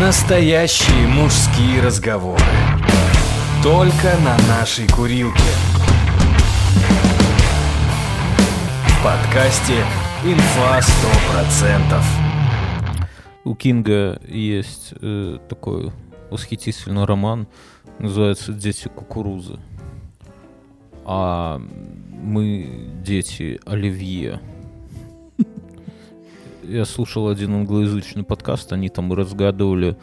Настоящие мужские разговоры. Только на нашей курилке. В подкасте «Инфа 100%». У Кинга есть э, такой восхитительный роман, называется «Дети кукурузы». А мы дети Оливье. Я слушал один англоязычный подкаст, они там разгадывали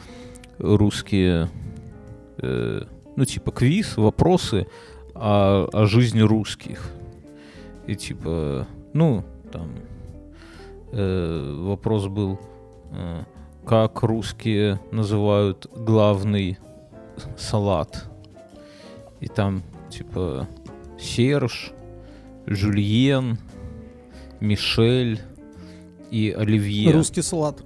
русские, э, ну, типа квиз, вопросы о, о жизни русских. И типа, ну, там э, вопрос был, э, как русские называют главный салат. И там, типа, Серж, Жюльен, Мишель и Оливье. Русский салат.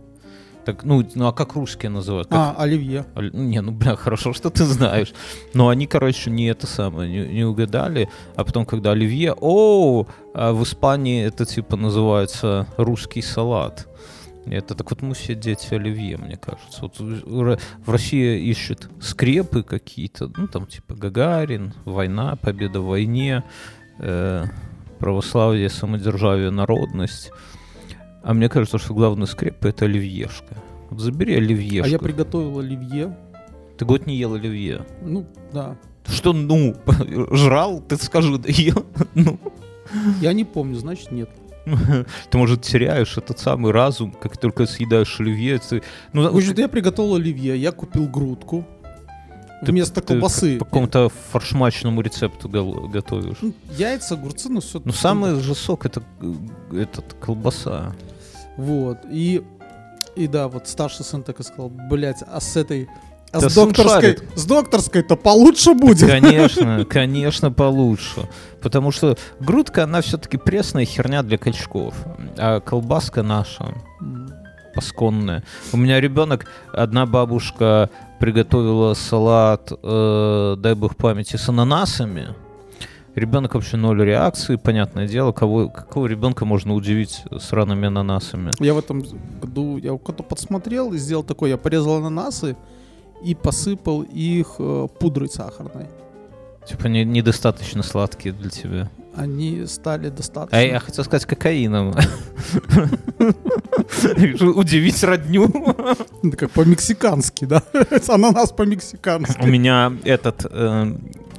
Так, ну, ну а как русские называют? Как- А, оливье. Оль- Не, ну, бля, хорошо, что ты знаешь. Но они, короче, не это самое, не, не угадали. А потом, когда Оливье, о, а в Испании это, типа, называется русский салат. Это так вот мы все дети Оливье, мне кажется. Вот в России ищут скрепы какие-то, ну, там, типа, Гагарин, война, победа в войне, э, православие, самодержавие, народность. А мне кажется, что главная скрепа — это оливьешка. Вот забери оливьешку. А я приготовил оливье. Ты год не ел оливье. Ну, да. Что, ну, жрал? Ты скажи, да ел? Ну, Я не помню, значит, нет. ты, может, теряешь этот самый разум, как только съедаешь оливье. Ты, ну, В общем, я приготовил оливье, я купил грудку. ты- вместо ты колбасы. По какому-то фаршмачному рецепту готовишь. Ну, Яйца, огурцы, ну все. Ну, самый же сок это э, этот колбаса. Вот. И, и да, вот старший сын так и сказал, блядь, а с этой... А Да с докторской, с докторской-то получше будет. Конечно, конечно, получше. Потому что грудка, она все-таки пресная херня для качков. А колбаска наша, пасконная. У меня ребенок, одна бабушка приготовила салат, э, дай бог памяти, с ананасами. Ребенок вообще ноль реакции, понятное дело. Кого, какого ребенка можно удивить сраными ананасами? Я в этом году, я когда подсмотрел и сделал такой, я порезал ананасы и посыпал их э, пудрой сахарной. Типа не- недостаточно сладкие для тебя. Они стали достаточно... А я хотел сказать кокаином. Удивить родню. Это как по-мексикански, да? Ананас по-мексикански. У меня этот...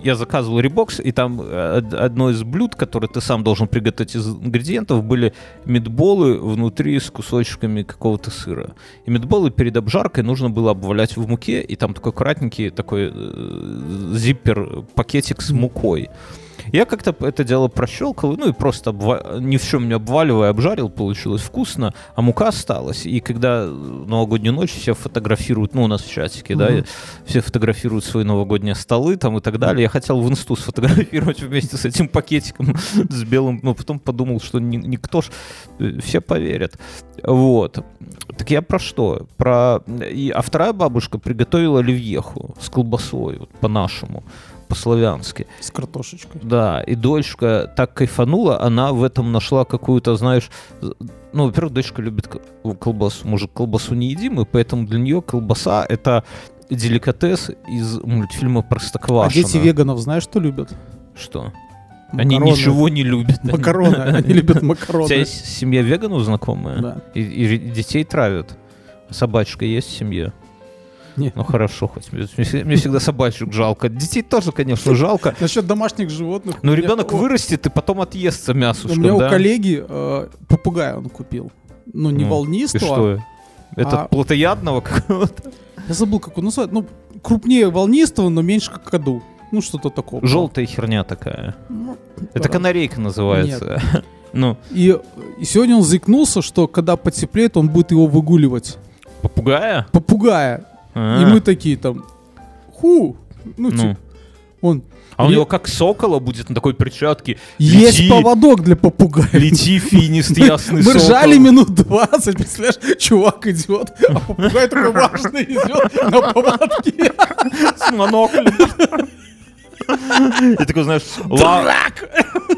Я заказывал ребокс, и там э, од- одно из блюд, которое ты сам должен приготовить из ингредиентов, были мидболы внутри с кусочками какого-то сыра. И мидболы перед обжаркой нужно было обвалять в муке, и там такой аккуратненький такой э, зиппер пакетик с мукой. Я как-то это дело прощелкал, ну и просто обва- ни в чем не обваливая, обжарил, получилось вкусно, а мука осталась. И когда новогоднюю ночь все фотографируют, ну у нас в чатике, да, Мгм. и все фотографируют свои новогодние столы там и так далее. Я хотел в инсту сфотографировать вместе с этим пакетиком с белым, но потом подумал, что ни- никто ж, э, все поверят. Вот. Так я про что? Про... И... А вторая бабушка приготовила оливьеху с колбасой, вот, по-нашему, по-славянски. С картошечкой. Да, и дочка так кайфанула, она в этом нашла какую-то, знаешь, ну, во-первых, дочка любит колбасу, мужик колбасу не едим, и поэтому для нее колбаса — это деликатес из мультфильма А «Простоквашино». дети веганов знаешь, что любят? Что? Они Макароны. ничего не любят. Они- Макароны. Они любят У тебя макароны. есть семья веганов знакомая? Да. И, и детей травят? Собачка есть в семье? Не. Ну хорошо, хоть мне, мне- всегда собачек жалко. Детей тоже, конечно, жалко. Насчет домашних животных. Но у меня- ребенок у- вырастет и потом отъестся У мясушком, меня у да? коллеги э, попугая он купил. Ну, не Ну, И волнистого. что? Это А- плотоядного какого-то? Я забыл, как он называется. Ну, крупнее волнистого, но меньше какаду. Ну, что-то такого. Желтая херня такая. Ну, Это канарейка называется. Ну, И, и сегодня он заикнулся, что когда потеплеет, он будет его выгуливать. попугая? Попугая. А, И мы такие там, ху, ну, ну. типа, он, А у него как сокола будет на такой перчатке. есть Лети, поводок для попугая. Лети, финист, ясный Мы сокол. ржали минут 20, представляешь, чувак идет, а попугай такой важный идет на поводке. с моноклем. И такой, знаешь, ла-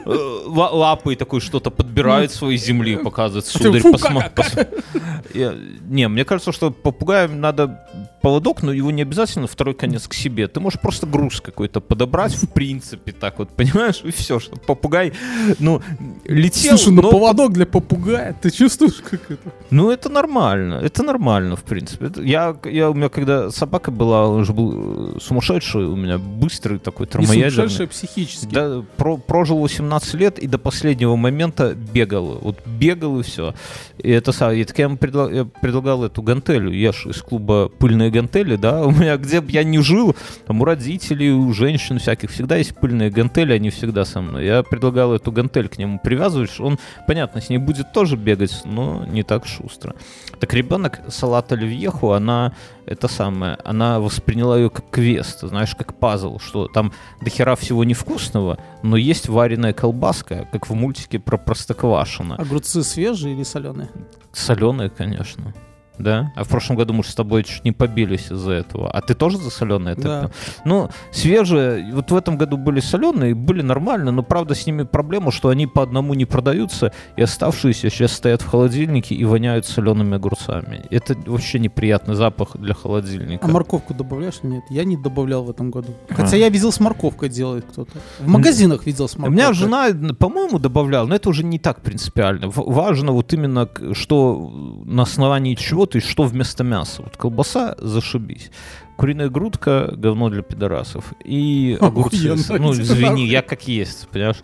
э, ла- лапой такой что-то подбирает своей земли, показывает, сударь, как- пос- Не, мне кажется, что попугаям надо поводок, но его не обязательно второй конец к себе. Ты можешь просто груз какой-то подобрать, в принципе, так вот, понимаешь? И все, что попугай, ну, летел, Слушай, ну но- поводок для попугая, ты чувствуешь, как это? Ну, это нормально, это нормально, в принципе. Я, я, у меня, когда собака была, он же был э, сумасшедший у меня, быстрый такой, Не термоядерный. сумасшедший, а психически. Да, про- прожил 18 лет и до последнего момента бегал. Вот бегал и все. И это. И так я ему предла- я предлагал эту гантелю. Я ж из клуба пыльные гантели, да. У меня где бы я ни жил, там у родителей, у женщин всяких всегда есть пыльные гантели, они всегда со мной. Я предлагал эту гантель к нему привязывать. Он, понятно, с ней будет тоже бегать, но не так шустро. Так ребенок салат оливьеху, она это самое, она восприняла ее как квест, знаешь, как пазл, что там до хера всего невкусного, но есть вареная колбаска, как в мультике про Простоквашино. Огурцы свежие или соленые? Соленая, конечно. Да? А в прошлом году мы же с тобой чуть не побились из-за этого. А ты тоже за соленые? Да. Ну, свежие, вот в этом году были соленые, были нормально, но правда с ними проблема, что они по одному не продаются, и оставшиеся сейчас стоят в холодильнике и воняют солеными огурцами. Это вообще неприятный запах для холодильника. А морковку добавляешь? Нет, я не добавлял в этом году. А. Хотя я видел с морковкой делает кто-то. В магазинах видел с У морковкой. меня жена, по-моему, добавляла, но это уже не так принципиально. В- важно вот именно, что на основании чего, есть что вместо мяса. Вот колбаса, зашибись. Куриная грудка, говно для пидорасов. И огурцы. Охуенно, Ну, извини, я как есть, понимаешь?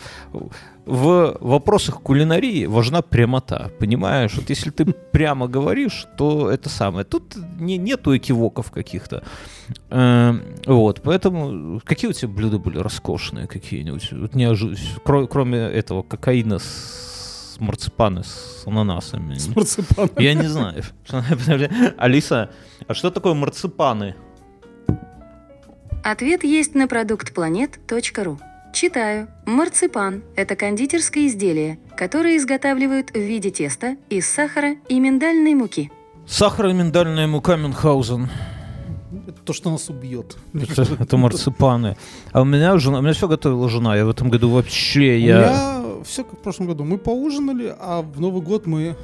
В вопросах кулинарии важна прямота, понимаешь? Вот если ты прямо говоришь, то это самое. Тут не, нету экивоков каких-то. Эм, Вот, поэтому какие у тебя блюда были роскошные какие-нибудь? Вот неожи- кро- Кроме этого кокаина с марципаны с ананасами. С марципаном. Я не знаю. Алиса, а что такое марципаны? Ответ есть на продуктпланет.ру. Читаю. Марципан – это кондитерское изделие, которое изготавливают в виде теста из сахара и миндальной муки. Сахаро-миндальная мука Мюнхгаузен. Это то, что нас убьет. Это, это марципаны. А у меня жена, у меня все готовила жена. Я в этом году вообще, У я... все как в прошлом году. Мы поужинали, а в Новый год мы...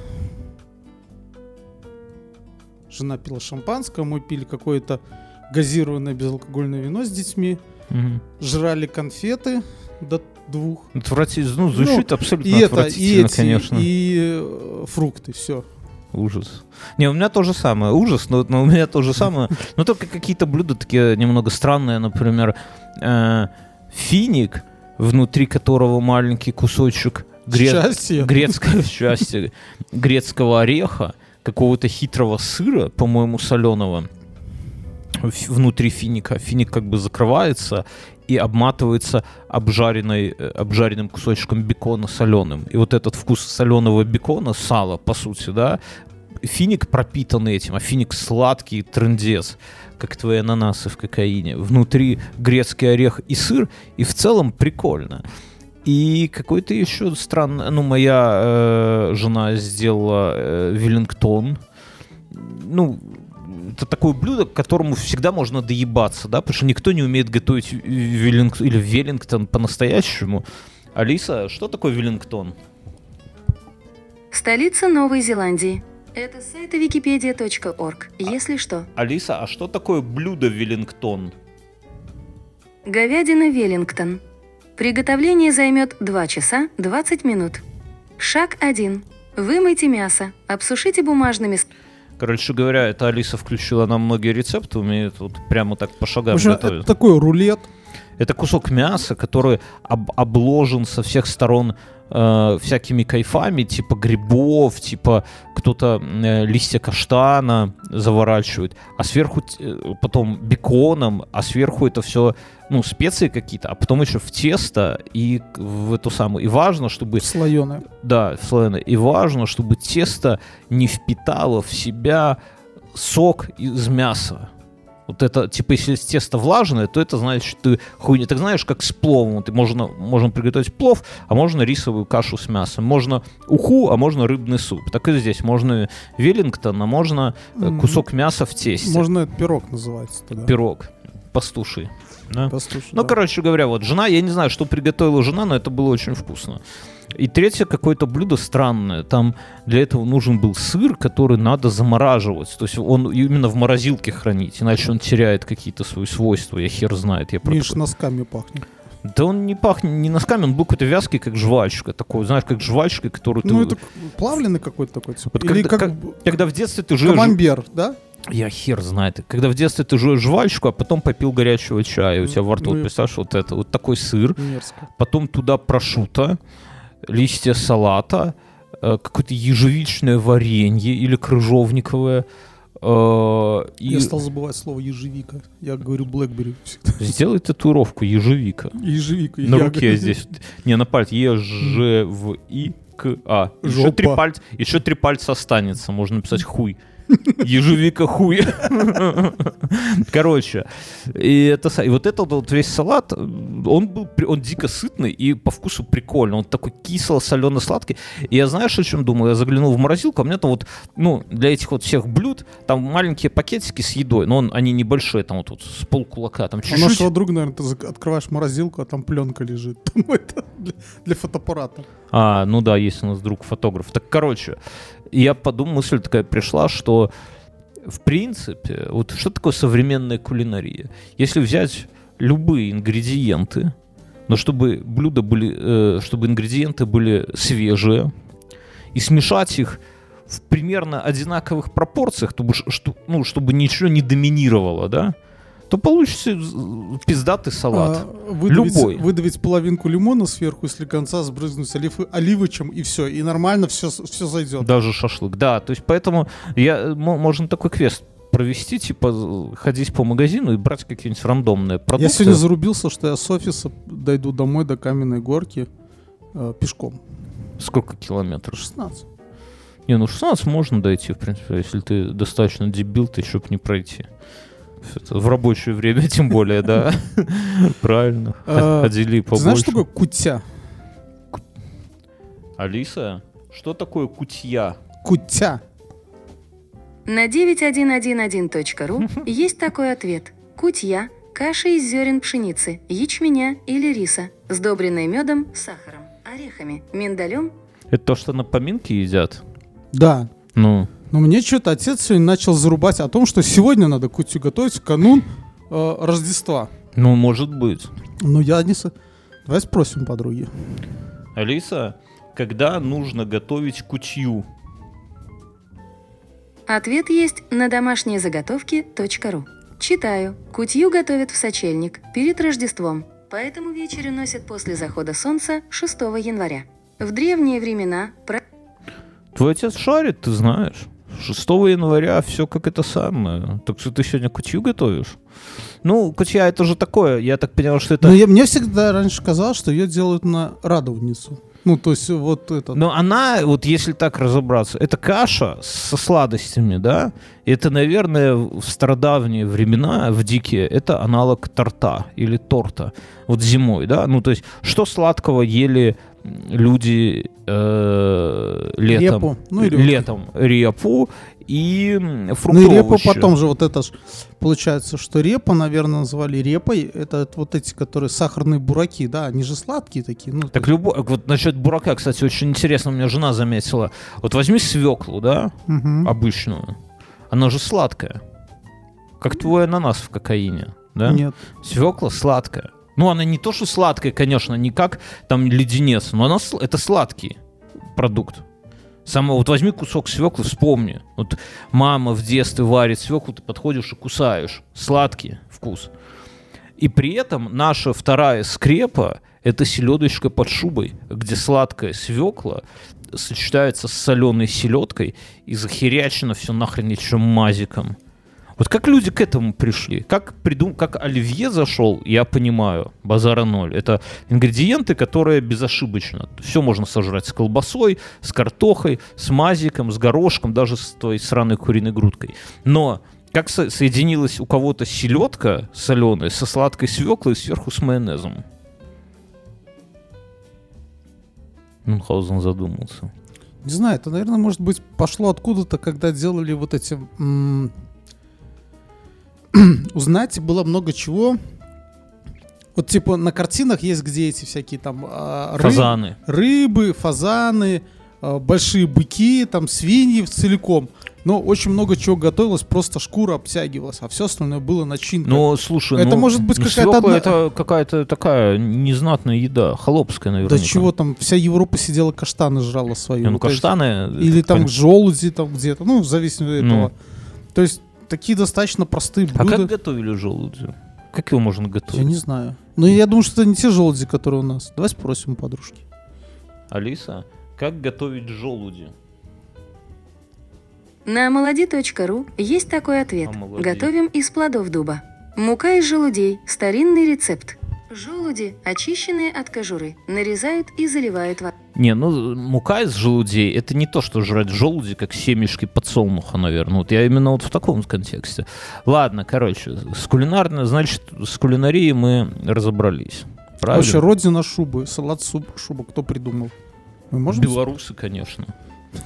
Жена пила шампанское, мы пили какое-то газированное безалкогольное вино с детьми, Мгм. жрали конфеты до двух. Отвратительно. Ну, звучит абсолютно И это, и отвратительно, эти, конечно. и э, фрукты, все. Ужас. Не, у меня то же самое. Ужас, но, но у меня то же самое. Но только какие-то блюда такие немного странные. Например, э, финик, внутри которого маленький кусочек гре- Счастье. грецкого счастья, грецкого ореха, какого-то хитрого сыра, по-моему, соленого внутри финика. Финик как бы закрывается и обматывается обжаренной, э, обжаренным кусочком бекона соленым. И вот этот вкус соленого бекона, сала, по сути, да, финик пропитан этим, а финик сладкий, трындец, как твои ананасы в кокаине. Внутри грецкий орех и сыр, и в целом прикольно. И какой-то еще странный... Ну, моя э, жена сделала э, Веллингтон. Ну, это такое блюдо, к которому всегда можно доебаться, да, потому что никто не умеет готовить Веллинг... или Веллингтон по-настоящему. Алиса, что такое Веллингтон? Столица Новой Зеландии. Это с сайта wikipedia.org, если что. Алиса, а что такое блюдо Веллингтон? Говядина Веллингтон. Приготовление займет 2 часа 20 минут. Шаг 1. Вымойте мясо, обсушите бумажными с- Короче говоря, это Алиса включила нам многие рецепты, умеет вот прямо так по шагам общем, готовить. это такой рулет. Это кусок мяса, который об- обложен со всех сторон э, всякими кайфами, типа грибов, типа кто-то э, листья каштана заворачивает, а сверху э, потом беконом, а сверху это все, ну, специи какие-то, а потом еще в тесто и в эту самую. И важно, чтобы Слоеное. да, слоеное. И важно, чтобы тесто не впитало в себя сок из мяса. Вот это, типа, если тесто влажное, то это значит, что ты хуйня. Так знаешь, как с пловом. Ты можно, можно приготовить плов, а можно рисовую кашу с мясом. Можно уху, а можно рыбный суп. Так и здесь. Можно веллингтон, а можно э, кусок мяса в тесте. Можно пирог называется тогда. Пирог. пастуший. Да? Послушай, Ну, да. короче говоря, вот жена, я не знаю, что приготовила жена, но это было очень вкусно. И третье какое-то блюдо странное. Там для этого нужен был сыр, который надо замораживать. То есть он именно в морозилке хранить, иначе он теряет какие-то свои свойства. Я хер знает. Я Миш, такое- носками пахнет. Да он не пахнет не носками, он был какой-то вязкий, как жвачка. Такой, знаешь, как жвачка, которую ты... Ну, это плавленый какой-то такой. типа. Вот Или когда- как как- Когда в детстве ты жуешь... камамбер, да? Я хер знает. Когда в детстве ты жуешь жвачку, а потом попил горячего чая, у тебя во рту, Ну вот и- представляешь, вот это, вот такой сыр, Мерзко. потом туда прошута, листья салата, э, какое-то ежевичное варенье или крыжовниковое. э, и Я стал забывать слово ежевика. Я говорю блэкбери всегда. Сделай татуировку ежевика. Ежевика. На я руке здесь. Не, на пальце. Е, В, И, К, А. Еще три, пальца, еще три пальца останется. Можно написать хуй. Ежевика хуй. Короче, и, это, и вот этот вот весь салат, он был, он дико сытный и по вкусу прикольный. Он такой кисло-солено-сладкий. И я знаешь, о чем думал? Я заглянул в морозилку, а у меня там вот, ну, для этих вот всех блюд, там маленькие пакетики с едой, но он, они небольшие, там вот, вот с полкулака, там У чуть-чуть. нашего друга, наверное, ты открываешь морозилку, а там пленка лежит. Там это для, для фотоаппарата. А, ну да, есть у нас друг фотограф. Так, короче, я подумал, мысль такая пришла, что в принципе, вот что такое современная кулинария? Если взять любые ингредиенты, но чтобы блюда были, э, чтобы ингредиенты были свежие, и смешать их в примерно одинаковых пропорциях, чтобы, ну, чтобы ничего не доминировало, да, то получится пиздатый салат. А, выдавить, Любой. выдавить половинку лимона сверху и слегонца сбрызнуть олив- оливочем, и все. И нормально все, все зайдет. Даже шашлык, да. То есть поэтому я, мо- можно такой квест провести, типа ходить по магазину и брать какие-нибудь рандомные продукты. Я сегодня зарубился, что я с офиса дойду домой до каменной горки э, пешком. Сколько километров? 16. Не, ну 16 можно дойти, в принципе, если ты достаточно дебил, ты еще не пройти. В рабочее время, тем более, да. Правильно. А, Ходили Ты знаешь, побольше. что такое кутя? Алиса, что такое кутья? Кутя. На 9111.ру есть такой ответ. Кутья – каша из зерен пшеницы, ячменя или риса, сдобренная медом, сахаром, орехами, миндалем Это то, что на поминки едят? Да. Ну, Но мне что-то отец сегодня начал зарубать о том, что сегодня надо кутю готовить в канун э, Рождества. ну, может быть. Но я не... со- Давай спросим подруги. Алиса, когда нужно готовить кутью? Ответ есть на домашние заготовки.ру. Читаю. Кутью готовят в сочельник перед Рождеством, поэтому вечерю носят после захода солнца 6 января. В древние времена про- Твой отец шарит, ты знаешь. 6 января все как это самое. Так что ты сегодня кутью готовишь? Ну, кутья это же такое. Я так понял, что это... Но я, мне всегда раньше казалось, что ее делают на радовницу. Ну, то есть вот это. Но она, вот если так разобраться, это каша со сладостями, да? Это, наверное, в стародавние времена, в дикие, это аналог торта или торта. Вот зимой, да? Ну, то есть, что сладкого ели люди э, летом? Репу. Ну, или- летом репу и м, Ну и фруктовые овощи. потом же вот это ж, получается, что репа, наверное, назвали репой. Это вот эти, которые сахарные бураки, да, они же сладкие такие. Ну, Так любой, вот насчет бурака, кстати, очень интересно, у меня жена заметила. Вот возьми свеклу, да, Мгм. обычную. Она же сладкая. Как твой ананас в кокаине, да? Нет. Свекла сладкая. Ну, она не то, что сладкая, конечно, не как там леденец, но она это сладкий продукт. Само, вот возьми кусок свеклы, вспомни. Вот мама в детстве варит свеклу, ты подходишь и кусаешь. Сладкий вкус. И при этом наша вторая скрепа — это селедочка под шубой, где сладкая свекла сочетается с соленой селедкой и захерячено все нахрен еще мазиком. Вот как люди к этому пришли? Как придум... как оливье зашел, я понимаю, базара ноль. Это ингредиенты, которые безошибочно. Все можно сожрать с колбасой, с картохой, с мазиком, с горошком, даже с той сраной куриной грудкой. Но как со- соединилась у кого-то селедка соленая со сладкой свеклой сверху с майонезом? Мюнхгаузен задумался. Не знаю, это, наверное, может быть, пошло откуда-то, когда делали вот эти... м, узнать было много чего. Вот типа на картинах есть где эти всякие там а, ры- Фазаны. рыбы, фазаны, а, большие быки, там свиньи целиком. Но очень много чего готовилось, просто шкура обтягивалась, а все остальное было начинка. Ну, слушай, Это ну, может быть какая-то одна- это какая-то такая незнатная еда, холопская, да наверняка. чего там, вся Европа сидела каштаны жрала свои. Не, ну, Вот эти. каштаны... Или это там понятно. желуди там где-то, ну, в зависимости от Ну. этого. То есть такие достаточно простые А блюда. как готовили желуди? Как его можно Я готовить? не знаю. Но я думаю, что это не те желуди, которые у нас. Давай спросим у подружки. Алиса, как готовить желуди? На молоди.ру есть такой ответ. Омолоди. Готовим из плодов дуба. Мука из желудей. Старинный рецепт. Желуди, очищенные от кожуры, нарезают и заливают водой. Не, ну мука из желудей это не то, что жрать желуди, как семечки подсолнуха, наверное. Вот я именно вот в таком контексте. Ладно, короче, с кулинарной, значит, с кулинарией мы разобрались. Правильно? Вообще, родина шубы, салат суп, шуба, кто придумал? Мы можем... Белорусы, конечно.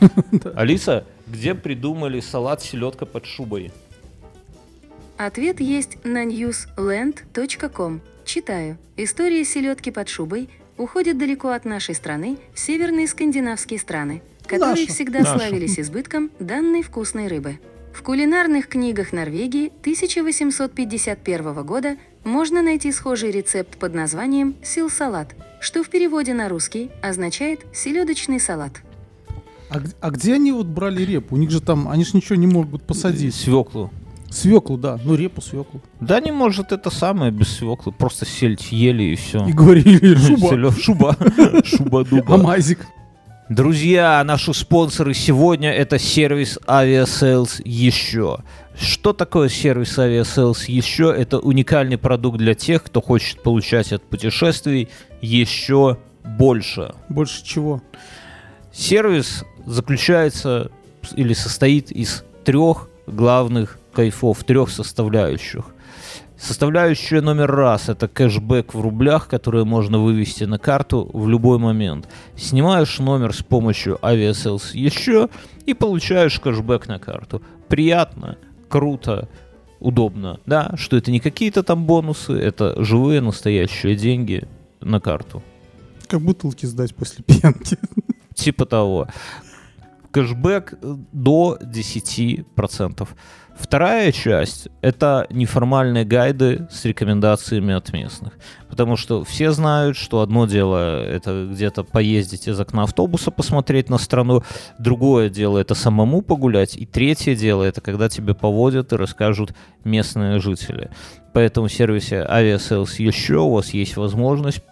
Алиса, где придумали салат селедка под шубой? Ответ есть на newsland.com. Читаю. История селедки под шубой уходит далеко от нашей страны в северные скандинавские страны, которые Наша. всегда Наша. славились избытком данной вкусной рыбы. В кулинарных книгах Норвегии 1851 года можно найти схожий рецепт под названием «сил-салат», что в переводе на русский означает «селедочный салат». А, а где они вот брали репу? У них же там, они же ничего не могут посадить. Свеклу. Свеклу, да. Ну, репу, свеклу. Да не может это самое без свеклы. Просто сельдь ели и все. И говорили, шуба, Шуба. Шуба дуба. амазик. Друзья, наши спонсоры сегодня это сервис Aviasales еще. Что такое сервис Aviasales еще? Это уникальный продукт для тех, кто хочет получать от путешествий еще больше. Больше чего? Сервис заключается или состоит из трех главных кайфов, трех составляющих. Составляющая номер раз – это кэшбэк в рублях, который можно вывести на карту в любой момент. Снимаешь номер с помощью Aviasales еще и получаешь кэшбэк на карту. Приятно, круто, удобно. Да, что это не какие-то там бонусы, это живые настоящие деньги на карту. Как бутылки сдать после пьянки. Типа того. Кэшбэк до 10%. Вторая часть — это неформальные гайды с рекомендациями от местных. Потому что все знают, что одно дело — это где-то поездить из окна автобуса, посмотреть на страну, другое дело — это самому погулять, и третье дело — это когда тебе поводят и расскажут местные жители. Поэтому в сервисе Aviasales еще у вас есть возможность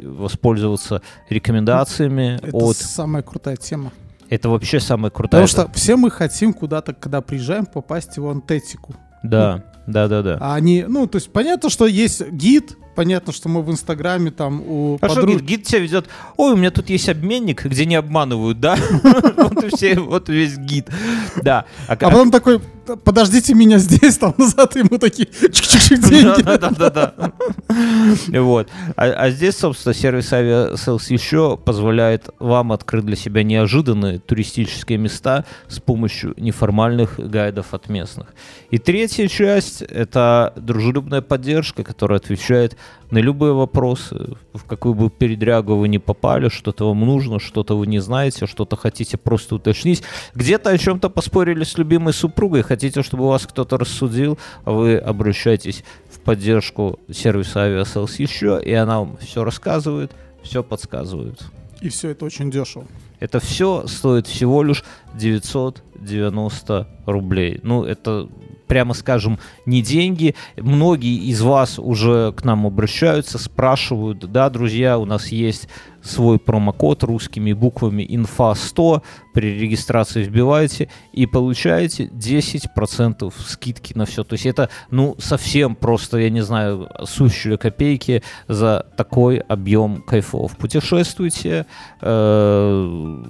воспользоваться рекомендациями Это от... самая крутая тема. Это вообще самая крутая... Потому что все мы хотим куда-то, когда приезжаем, попасть в антетику. Да, да, да, да. А они, ну, то есть понятно, что есть гид, понятно, что мы в Инстаграме там у А что подруг- гид, гид тебя ведет? Ой, у меня тут есть обменник, где не обманывают, да? Вот и все, вот весь гид. Да. А потом такой, подождите меня здесь, там назад ему такие чик-чик-чик деньги. Да, да, да, да. Вот. А, а здесь, собственно, сервис Aviasales еще позволяет вам открыть для себя неожиданные туристические места с помощью неформальных гайдов от местных. И третья часть — это дружелюбная поддержка, которая отвечает на любые вопросы, в какую бы передрягу вы не попали, что-то вам нужно, что-то вы не знаете, что-то хотите просто уточнить. Где-то о чем-то поспорили с любимой супругой, хотите, чтобы вас кто-то рассудил, вы обращаетесь в поддержку сервиса Aviasales еще, и она вам все рассказывает, все подсказывает. И все это очень дешево. Это все стоит всего лишь 990 рублей. Ну, это, прямо скажем, не деньги. Многие из вас уже к нам обращаются, спрашивают, да, друзья, у нас есть свой промокод русскими буквами инфа 100 при регистрации вбиваете и получаете 10% скидки на все. То есть это, ну, совсем просто, я не знаю, сущие копейки за такой объем кайфов. Путешествуйте, э,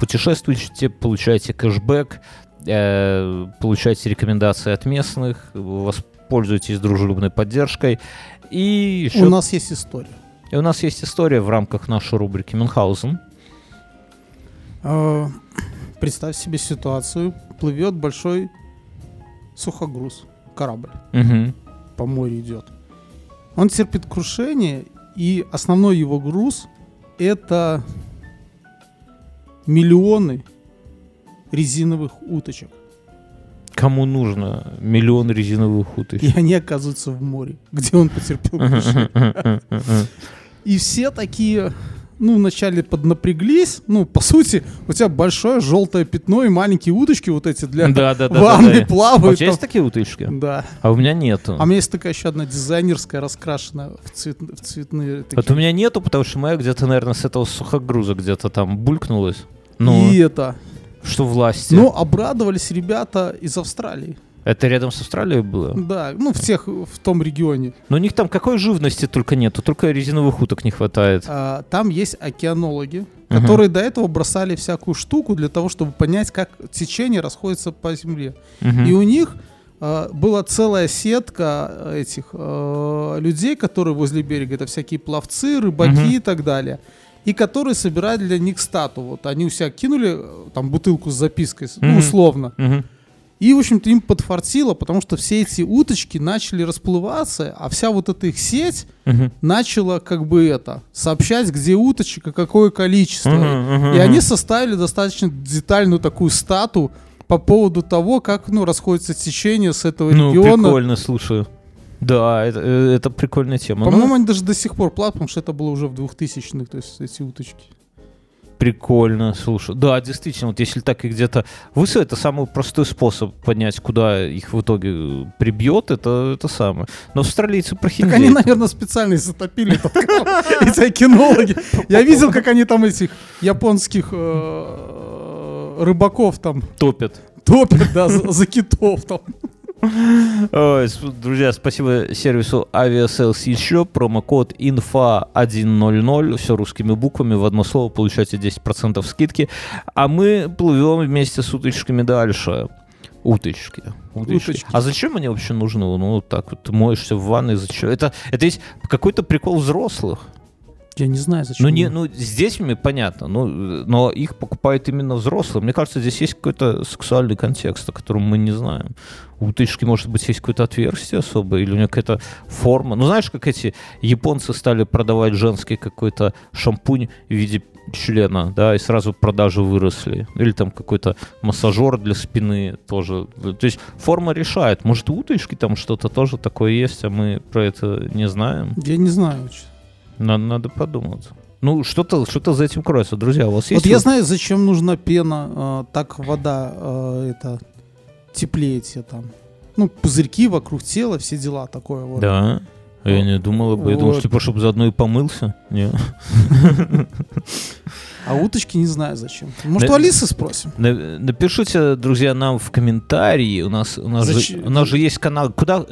путешествуйте, получайте кэшбэк, э, получайте рекомендации от местных, воспользуйтесь дружелюбной поддержкой. И еще У нас есть история. и у нас есть история в рамках нашей рубрики Мюнхгаузен. Э, Представь себе ситуацию. Плывет большой сухогруз корабль Мгм. по морю идет. Он терпит крушение, и основной его груз это миллионы резиновых уточек. Кому нужно миллион резиновых уточек? И они оказываются в море, где он потерпел. И все такие, ну, вначале поднапряглись. Ну, по сути, у тебя большое желтое пятно и маленькие уточки вот эти для Да, да, да. ванны да, да. А у плавают. тебя есть такие уточки? Да. А у меня нету. А у меня есть такая еще одна дизайнерская, раскрашенная в, цвет- в цветные такие. Вот у меня нету, потому что моя где-то, наверное, с этого сухогруза где-то там булькнулась. Ну, И это. Что власти. Но обрадовались ребята из Австралии. Это рядом с Австралией было? Да, ну в тех, в том регионе. Но у них там какой живности только нету, только резиновых уток не хватает. А, там есть океанологи, Мгм. которые до этого бросали всякую штуку для того, чтобы понять, как течение расходится по земле. Мгм. И у них а, была целая сетка этих а, людей, которые возле берега, это всякие пловцы, рыбаки Мгм. и так далее. И которые собирали для них стату. Вот они у себя кинули э, там бутылку с запиской, с- ну, условно. Мгм. И, в общем-то, им подфартило, потому что все эти уточки начали расплываться, а вся вот эта их сеть Мгм. начала как бы это, сообщать, где уточек и какое количество. Мгм, мгм, И они составили достаточно детальную такую стату по поводу того, как ну, расходится течение с этого Ну, региона. прикольно, слушаю. Да, это, э, это прикольная тема. Ну, По-моему, они даже до сих пор плавают, потому что это было уже в 2000-х, то есть эти уточки. Прикольно, слушай. Да, действительно, вот если так и где-то высо, это самый простой способ понять, куда их в итоге э, прибьет, это, это самое. Но австралийцы Так прохиндеют. они, наверное, специально и затопили эти океанологи. Я видел, как они там этих японских э, рыбаков там топят. топят, да, за китов там. Ой, друзья, спасибо сервису Aviasales еще. Промокод INFA100. Все русскими буквами в одно слово. Получаете 10% скидки. А мы плывем вместе с уточками дальше. Уточки. Уточки. Уточки. А зачем они вообще нужны? Ну, вот так вот, ты моешься в ванной, зачем? Это, это есть какой-то прикол взрослых. Я не знаю, зачем. Ну, не, ну, с детьми понятно, ну, но их покупают именно взрослые. Мне кажется, здесь есть какой-то сексуальный контекст, о котором мы не знаем. У уточки, может быть, есть какое-то отверстие особое, или у нее какая-то форма. Ну, знаешь, как эти японцы стали продавать женский какой-то шампунь в виде члена, да, и сразу продажи выросли. Или там какой-то массажер для спины тоже. То есть форма решает. Может, у уточки там что-то тоже такое есть, а мы про это не знаем. Я не знаю. Надо, надо подумать. Ну, что-то что за этим кроется. Друзья, у вас есть... Вот я знаю, зачем нужна пена, э, так вода э, это теплее тебе там. Ну, пузырьки вокруг тела, все дела такое вот. Да. Я не думал об этом. Я думал, Вот. что, типа, чтобы заодно и помылся. Не. А уточки не знаю зачем. Может, Да- у Алисы спросим? На- Напишите, друзья, нам в комментарии. У нас, у нас, же, у нас же есть канал. Куда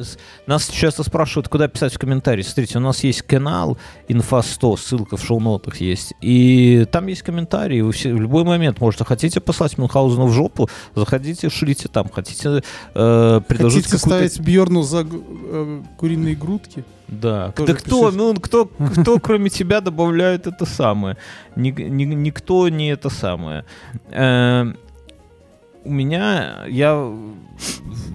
нас часто спрашивают, куда писать в комментарии. Смотрите, у нас есть канал Инфа 100, ссылка в шоу-нотах есть. И там есть комментарии. Вы все в любой момент можете. Хотите послать Мюнхгаузену в жопу, заходите, шлите там. Хотите э, предложить Хотите какую-то ставить Бьерну за э, куриные грудки? Да. Тоже да кто, пишите. ну, кто, кто кроме тебя добавляет это самое? Ни- ни- никто не это самое. Эм, у меня, я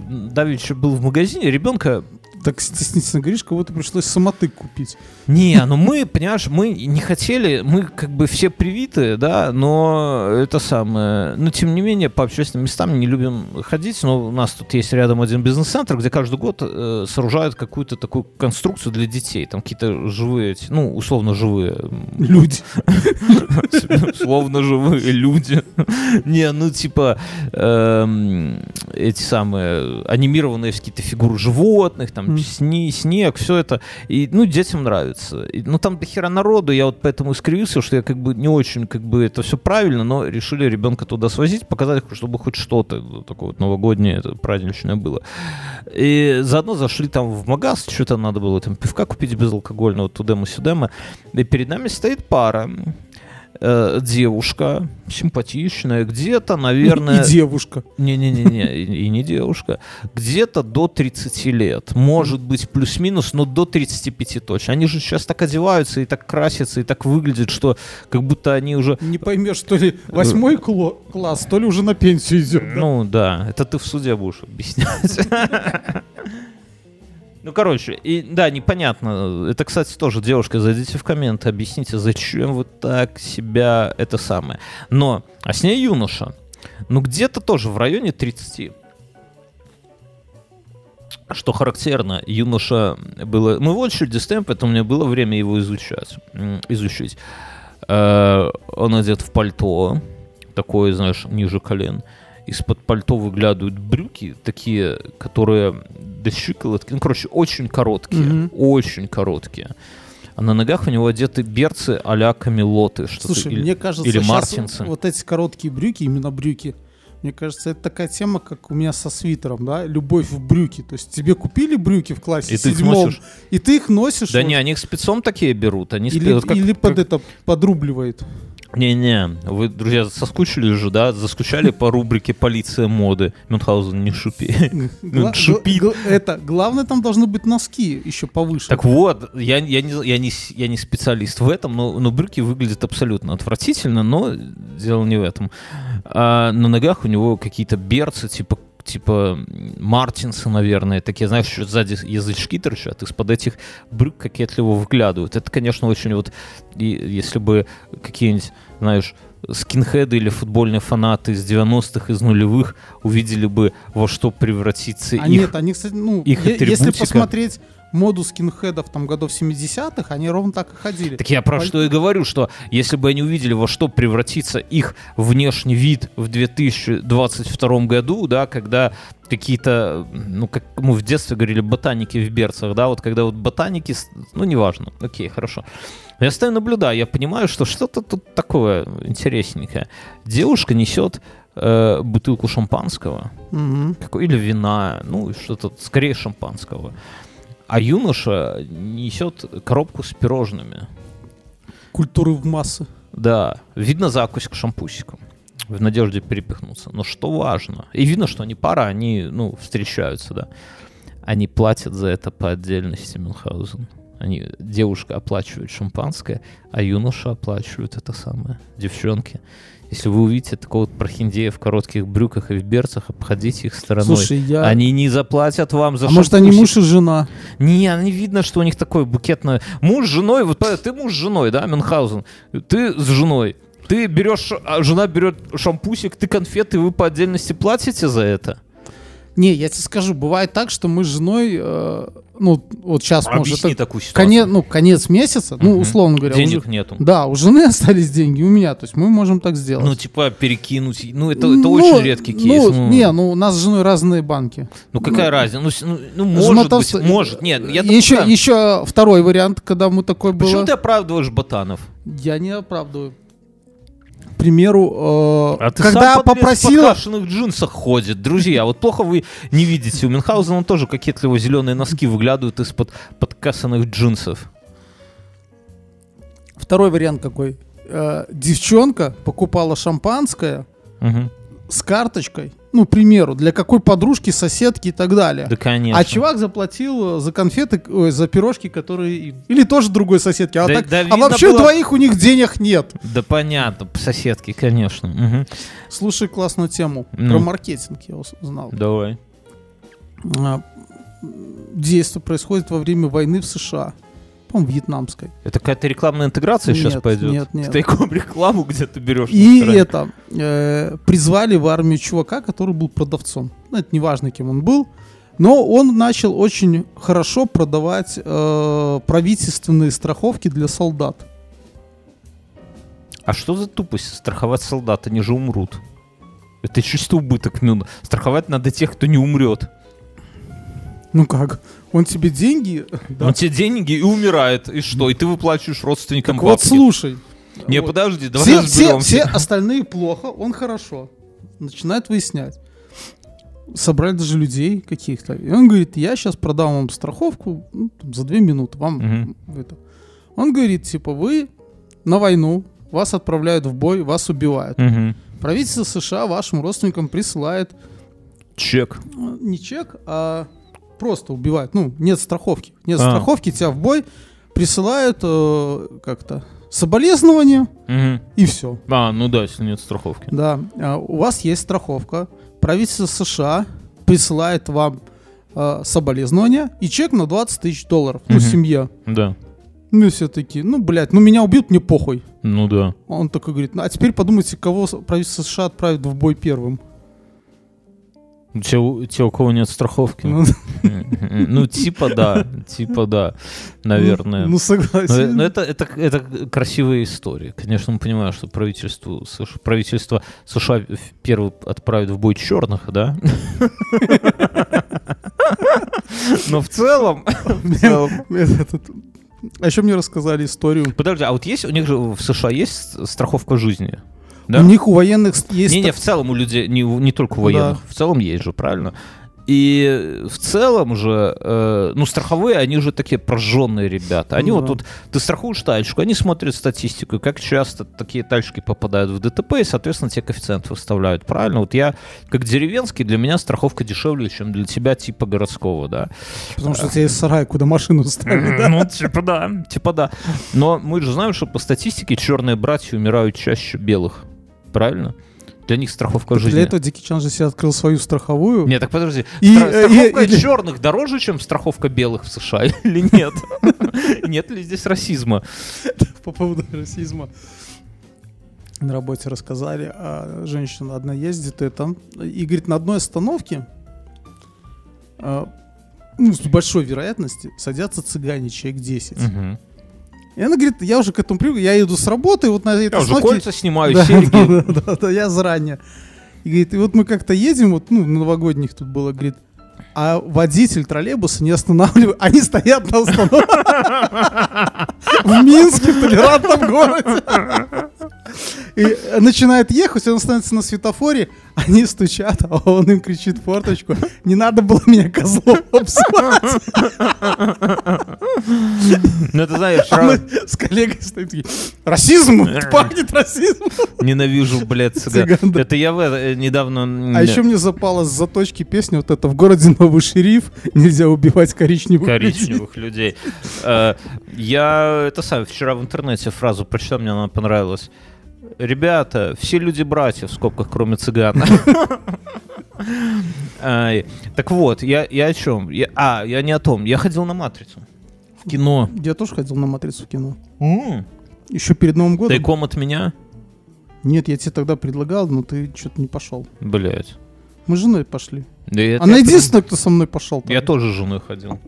давеча был в магазине, ребенка Так стеснительно говоришь, кого-то пришлось самотык купить. не, ну мы, понимаешь, мы не хотели, мы как бы все привиты, да, но это самое, но тем не менее по общественным местам не любим ходить, но у нас тут есть рядом один бизнес-центр, где каждый год э, сооружают какую-то такую конструкцию для детей, там какие-то живые, ну, условно живые Люди. Словно живые люди. Не, ну типа эм, эти самые анимированные какие-то фигуры животных, там Сни, снег, все это. И, ну, детям нравится. И, ну, там до хера народу, я вот поэтому и скривился, что я как бы не очень, как бы это все правильно, но решили ребенка туда свозить, показать, чтобы хоть что-то такое вот новогоднее, это праздничное было. И заодно зашли там в магаз, что-то надо было там пивка купить безалкогольного, тудема-сюдема. И перед нами стоит пара. Э, девушка, симпатичная, где-то, наверное... И девушка. Не-не-не-не, и, и не девушка. Где-то до 30 лет. Может быть, плюс-минус, но до 35 точно. Они же сейчас так одеваются и так красятся, и так выглядят, что как будто они уже... Не поймешь, то ли восьмой кло- класс, то ли уже на пенсию идет. да? Ну да, это ты в суде будешь объяснять. Ну, короче, и да, непонятно. Это, кстати, тоже, девушка, зайдите в комменты, объясните, зачем вы так себя это самое. Но, а с ней юноша. Ну, где-то тоже в районе 30. Что характерно, юноша было... Мы в очереди стоим, поэтому у меня было время его изучать. Изучить. Э, Он одет в пальто, такое, знаешь, ниже колен. Из-под пальто выглядывают брюки, такие, которые до щиколотки. Ну, короче, очень короткие. Мгм. Очень короткие. А на ногах у него одеты берцы а-ля камелоты. что-то Слушай, или- мне кажется, или мартинсы. вот эти короткие брюки, именно брюки, мне кажется, это такая тема, как у меня со свитером, да, любовь в брюки. То есть тебе купили брюки в классе И ты их седьмом, носишь? и ты их носишь. Да вот, не, они их спецом такие берут. Они или, спе- вот как- или под как- это подрубливает. Не-не, вы, друзья, соскучились же, да? Заскучали по рубрике «Полиция моды». Мюнхгаузен, не шупи. Гла- шипит. гла- это, главное, там должны быть носки еще повыше. Так вот, я, я, не, я, не, я не специалист в этом, но, но брюки выглядят абсолютно отвратительно, но дело не в этом. А на ногах у него какие-то берцы, типа типа м, Мартинсы, наверное, такие, знаешь, еще сзади язычки торчат, из-под этих брюк кокетливо выглядывают. Это, конечно, очень вот, и если бы какие-нибудь, знаешь, скинхеды или футбольные фанаты из 90-х, из нулевых увидели бы, во что превратится А их нет, они, кстати, ну, их е- если атрибутика. посмотреть моду скинхедов там годов 70-х, они ровно так и ходили. Так я про Паль- что и говорю, что если бы они увидели, во что превратится их внешний вид в 2022 году, да, когда какие-то, ну, как мы в детстве говорили, ботаники в берцах, да, вот когда вот ботаники, ну, неважно, окей, хорошо. Я стою наблюдаю, я понимаю, что что-то тут такое интересненькое. Девушка несет э, бутылку шампанского, Мгм. какой- или вина, ну, что-то, скорее шампанского. А юноша несет коробку с пирожными. Культуры в массы. Да, видно закусь к шампусикам. В надежде перепихнуться. Но что важно, и видно, что они пара, они, ну, встречаются, да. Они платят за это по отдельности, Мюнхгаузен. Они, девушка оплачивает шампанское, а юноша оплачивает это самое. Девчонки. Если вы увидите такого вот прохиндея в коротких брюках и в берцах, обходите их стороной. Слушай, я... Они не заплатят вам за а может, они муж и жена? Не, не видно, что у них такой букетное. Муж с женой, вот правда, ты муж с женой, да, Мюнхгаузен? Ты с женой. Ты берешь, а жена берет шампусик, ты конфеты, вы по отдельности платите за это? Не, я тебе скажу, бывает так, что мы с женой, э, ну, вот сейчас, может, Объясни такую ситуацию. конец, ну, конец месяца, ну, Мгм. условно говоря. у Денег же- нету. Да, у жены остались деньги, у меня, то есть мы можем так сделать. Ну, типа, перекинуть. Ну, это, это Ну, очень редкий кейс. Ну, Ну, не, ну, у нас с женой разные банки. ну, какая разница? Ну, с- ну, ну, Жена может быть, может. Нет, я еще, еще второй вариант, когда мы такой было. Почему ты оправдываешь ботанов? Я не оправдываю. К примеру, э, А ты когда сам в попросила... покрашенных джинсах ходит. Друзья, вот плохо вы не видите. У Мюнхгаузена тоже кокетливо зеленые носки выглядывают из-под подкасанных джинсов. Второй вариант какой? Э, девчонка покупала шампанское Мгм. С карточкой, ну, к примеру, для какой подружки, соседки и так далее. Да, конечно. А чувак заплатил э, за конфеты, ой, за пирожки, которые им. Или тоже другой соседки. А, Да- так- да а вообще было- у двоих у них денег нет. Да понятно, соседки, конечно. Мгм. Слушай классную тему Ну. про маркетинг, я узнал. Давай. А, Действие происходит во время войны в США. По-моему, вьетнамской. Это какая-то рекламная интеграция сейчас Нет, пойдет? нет, нет. Ты тайком рекламу где ты берешь? И это э, призвали в армию чувака, который был продавцом. Ну, это не важно, кем он был. Но он начал очень хорошо продавать э, правительственные страховки для солдат. А что за тупость? Страховать солдат, они же умрут. Это чисто убыток, Мюн. Страховать надо тех, кто не умрет. Ну как? Он тебе деньги... да. Он тебе деньги и умирает. И что? И ты выплачиваешь родственникам Так вот, бабки. слушай. Не, Вот. подожди, давай Все, все, разберемся. все остальные плохо, он хорошо. Начинает выяснять. Собрали даже людей каких-то. И он говорит, я сейчас продам вам страховку ну, там, за две минуты. Вам Мгм. это. Он говорит, типа, вы на войну, вас отправляют в бой, вас убивают. Мгм. Правительство США вашим родственникам присылает Чек. не чек, а просто убивает. Ну, нет страховки. Нет А. страховки, тебя в бой присылают э, как-то соболезнования Мгм. и все. А, ну да, если нет страховки. Да, а, у вас есть страховка. Правительство США присылает вам а, соболезнования и чек на 20 тысяч долларов. Ну, Мгм. семья. Да. Ну, все такие, ну, блядь, ну, меня убьют, мне похуй. Ну да. Он такой говорит, ну, а теперь подумайте, кого правительство США отправит в бой первым. У- те, у кого нет страховки. Ну, Мгм. Ну, типа да, типа да, наверное. Ну, Но, согласен. но это, это, это красивая история. Конечно, мы понимаем, что правительству, США правительство США первый отправит в бой черных, да? Но в целом... в целом- Этот- А еще мне рассказали историю. Подожди, а вот есть у них же в США есть страховка жизни? Да? У них у военных есть... Не, не, в целом у людей, не, не только у военных, Да. в целом есть же, правильно? И в целом же, э, ну, страховые, они же такие прожженные ребята. Они Ну вот да. тут, ты страхуешь тачку, они смотрят статистику, как часто такие тачки попадают в ДТП, и, соответственно, те коэффициенты выставляют, правильно? Вот я, как деревенский, для меня страховка дешевле, чем для тебя типа городского, да? Потому что у тебя есть сарай, куда машину ставили, да? Ну, типа да, типа да. Но мы же знаем, что по статистике черные братья умирают чаще белых, правильно? Для них страховка жизни. Для этого Дики Чан же себе открыл свою страховую. Нет, так подожди. И, Стра- э, страховка и- и- черных дороже, чем страховка белых в США или нет? Нет ли здесь расизма? по поводу расизма. На работе рассказали, а женщина одна ездит и там, и говорит, на одной остановке а, ну, с большой вероятностью садятся цыгане, человек 10. Мгм. И она говорит, я уже к этому привык, я иду с работы, вот на этой Я уже остановке- кольца снимаю, да, серьги. да, да, да, да, я заранее. И говорит, и вот мы как-то едем, вот, ну, на новогодних тут было, говорит, а водитель троллейбуса не останавливает, они стоят на остановке в Минске, в толерантном городе. И начинает ехать, он становится на светофоре, они стучат, а он им кричит в форточку, не надо было меня козлом обзывать. Ну, ты знаешь, А мы с коллегой стоим такие, расизм, пахнет расизмом. ненавижу, блядь, цыган. Это я в э, недавно... А еще мне запала с заточки песня вот это «В городе новый шериф, нельзя убивать коричневых людей». коричневых людей. Э, Я это сам вчера в интернете фразу прочитал, мне она понравилась. Ребята, все люди братья в скобках, кроме цыган. Ай, Так вот, я, о чем? А, я не о том. Я ходил на матрицу. В кино. Я тоже ходил на «Матрицу» в кино. Еще перед Новым годом. Тайком от меня? Нет, я тебе тогда предлагал, но ты что-то не пошел. Блять. Мы с женой пошли. Да Она я прям- единственная, кто со мной пошел. Я тоже с женой ходил.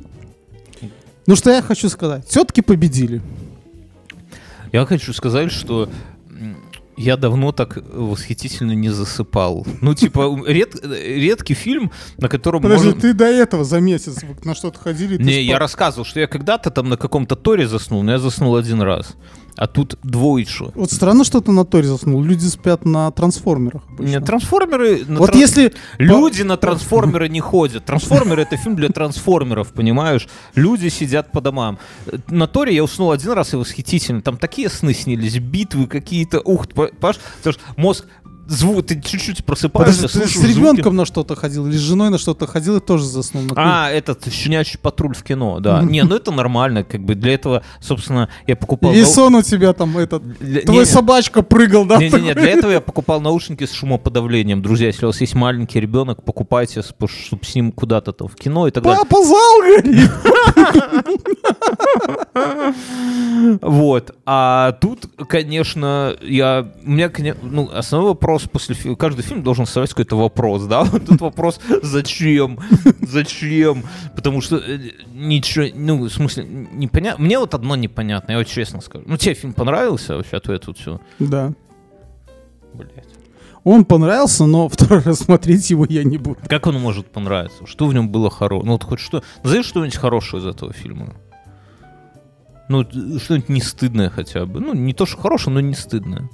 Ну что я хочу сказать. Все-таки победили. Я хочу сказать, что я давно так восхитительно не засыпал. Ну, типа, ред- редкий фильм, на котором Подожди, можно... ты до этого за месяц на что-то ходили? Не, спал. я рассказывал, что я когда-то там на каком-то торе заснул, но я заснул один раз. А тут двоечу. Вот странно, что ты на Торе заснул. Люди спят на трансформерах. обычно. Не, трансформеры... на Вот тран- если... Люди на трансформеры не ходят. Трансформеры это фильм для трансформеров, понимаешь? Люди сидят по домам. На Торе я уснул один раз и восхитительно. Там такие сны снились, битвы какие-то. Ух, понимаешь? Потому что мозг звук, ты чуть-чуть просыпаешься, Подожди, ты с слушаешь звуки. ребенком на что-то ходил или с женой на что-то ходил и тоже заснул на А, этот щенячий патруль в кино, да. Не, ну это нормально, как бы для этого, собственно, я покупал. И сон у тебя там этот... Твой собачка прыгал, да? Не-не-не, для этого я покупал наушники с шумоподавлением. Друзья, если у вас есть маленький ребенок, покупайте, чтобы с ним куда-то там в кино и так далее. Папа зал горит! Вот. А тут, конечно, я... У меня, ну, основной вопрос после фильма... Каждый фильм должен ставить какой-то вопрос, да? Вот тут вопрос, зачем? Зачем? Потому что э, ничего... Ну, в смысле, непонятно. Мне вот одно непонятно, я вот честно скажу. Ну, тебе фильм понравился вообще, а то я тут все... Да. Блять. Он понравился, но второй раз смотреть его я не буду. Как он может понравиться? Что в нем было хорошего? Ну, вот хоть что... Назови что-нибудь хорошее из этого фильма. Ну, что-нибудь не стыдное хотя бы. Ну, не то, что хорошее, но не стыдное.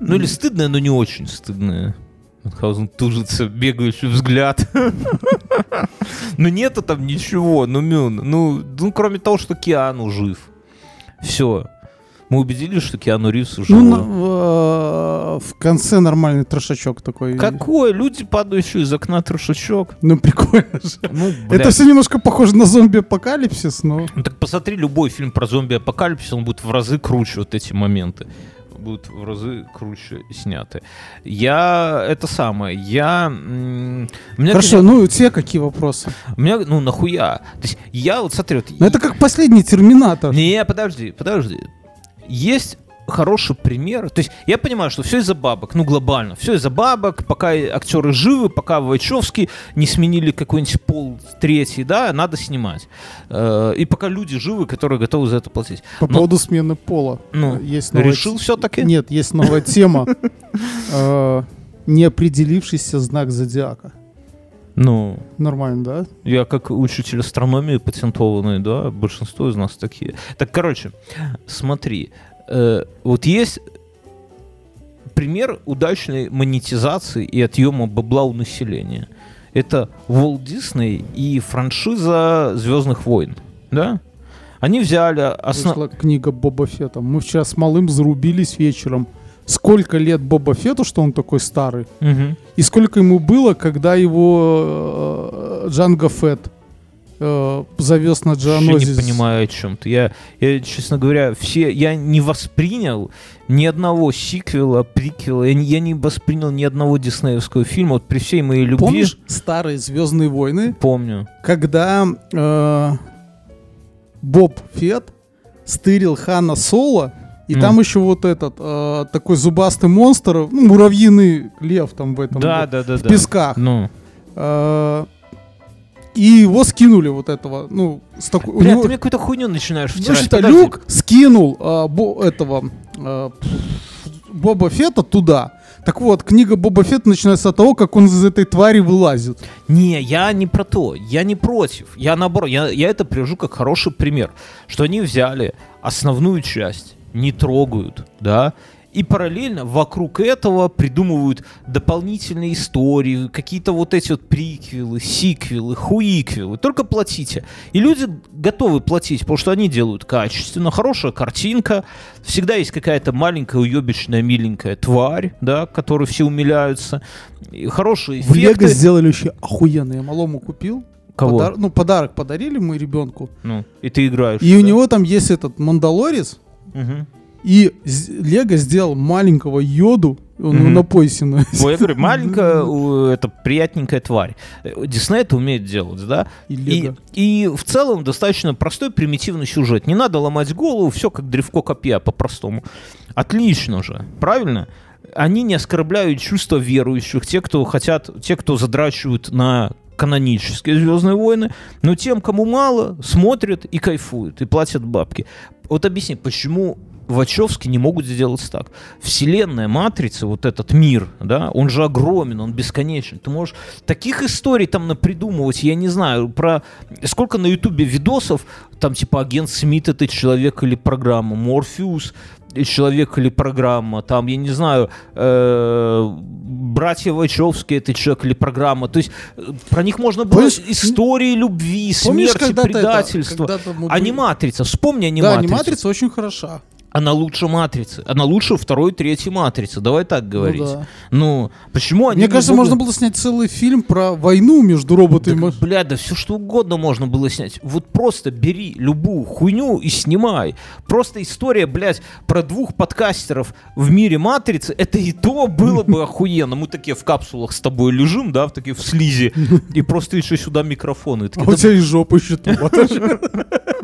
Ну, или стыдное, но не очень стыдное. Мюнхгаузен тужится, бегающий взгляд. Ну, нету там ничего, ну, Мюн. Ну, ну, кроме того, что Киану жив. Все. Мы убедились, что Киану Ривз жив. Ну, на- в, конце нормальный трошачок такой. Какой? Люди, падающие из окна, трошачок. Ну, прикольно же. Ну, Это все немножко похоже на зомби-апокалипсис, но... Ну так посмотри любой фильм про зомби-апокалипсис, он будет в разы круче вот эти моменты. Будут в разы круче сняты. Я это самое, я... меня, Хорошо, конечно, ну у тебя какие вопросы? у меня, ну нахуя? То есть я вот смотри, вот, Ну это как последний Терминатор. не, подожди, подожди. Есть хороший пример. То есть я понимаю, что все из-за бабок, ну глобально. Все из-за бабок, пока актеры живы, пока Вачовски не сменили какой-нибудь пол третий, да, надо снимать. Э, И пока люди живы, которые готовы за это платить. По Но- поводу смены пола. Ну, есть новая решил все-таки? Нет, есть новая тема. Э, Неопределившийся знак зодиака. Ну, Нормально, да? я как учитель астрономии патентованный, да, большинство из нас такие. Так, короче, смотри, э, вот есть пример удачной монетизации и отъема бабла у населения. Это Walt Disney и франшиза Звездных войн, да? Они взяли основ... Вышла книга Боба Фетта. Мы вчера с малым зарубились вечером. Сколько лет Боба Фетту, что он такой старый, Мгм. и сколько ему было, когда его э, Джанго Фетт э, завез на Джианозис. не понимаю о чем ты. Я, я, честно говоря, все, я не воспринял ни одного сиквела, приквела, я не, я не воспринял ни одного диснеевского фильма. Вот при всей моей любви. Помнишь старые Звездные войны, Помню. когда э, Боб Фетт стырил Хана Соло, и Ну. там еще вот этот э, такой зубастый монстр, ну, муравьиный лев там в этом Да, вот, да, да, в да. песках. Ну. Э, и его скинули вот этого, ну, с такой... Бля, него- ты мне какую-то хуйню начинаешь Ну, втирать. что, Подожди. Люк скинул э, бо- этого э, Боба Фетта туда. Так вот, книга Боба Фетта начинается с того, как он из этой твари вылазит. Не, я не про то, я не против. Я наоборот, я, я это привожу как хороший пример, что они взяли основную часть, не трогают, да, и параллельно вокруг этого придумывают дополнительные истории, какие-то вот эти вот приквелы, сиквелы, хуиквелы. Только платите. И люди готовы платить, потому что они делают качественно, хорошая картинка, всегда есть какая-то маленькая уебищная миленькая тварь, да, которой все умиляются, и хорошие В Лего эффекты. сделали еще охуенно. Я малому купил. Кого? Подар- Ну, подарок подарили мы ребенку. Ну, и ты играешь. И у да? него там есть этот Мандалорец. Мгм. И Лего сделал маленького йоду. Он его Мгм. на поясе носит. Ой, я говорю, маленькая, это приятненькая тварь. Дисней это умеет делать, да? И И, и в целом достаточно простой, примитивный сюжет. Не надо ломать голову, все как древко копья по-простому. Отлично же, правильно? Они не оскорбляют чувства верующих, те, кто хотят, те, кто задрачивают на канонические Звездные войны, но тем, кому мало, смотрят и кайфуют, и платят бабки. Вот объясни, почему Вачовски не могут сделать так. Вселенная Матрицы, вот этот мир, да, он же огромен, он бесконечен. Ты можешь таких историй там напридумывать, я не знаю, про сколько на Ютубе видосов, там типа агент Смит это человек или программа, Морфеус человек или программа, там, я не знаю, э, братья Вачовски это человек или программа. То есть э, про них можно было Помнишь, истории любви, Помнишь, смерти, это- предательства. когда-то мы А не матрица, вспомни Да, аниматрицу. аниматрица очень хороша. Она лучше матрицы. Она лучше второй, третьей матрицы. Давай так говорить. да. Ну, почему они Мне не кажется, могут- можно было снять целый фильм про войну между роботами. и Да, маш- бля, да все что угодно можно было снять. Вот просто бери любую хуйню и снимай. Просто история, блядь, про двух подкастеров в мире Матрицы, это и то было бы охуенно. Мы такие в капсулах с тобой лежим, да, в такие в слизи, и просто еще сюда микрофоны. И А у тебя из жопы еще там.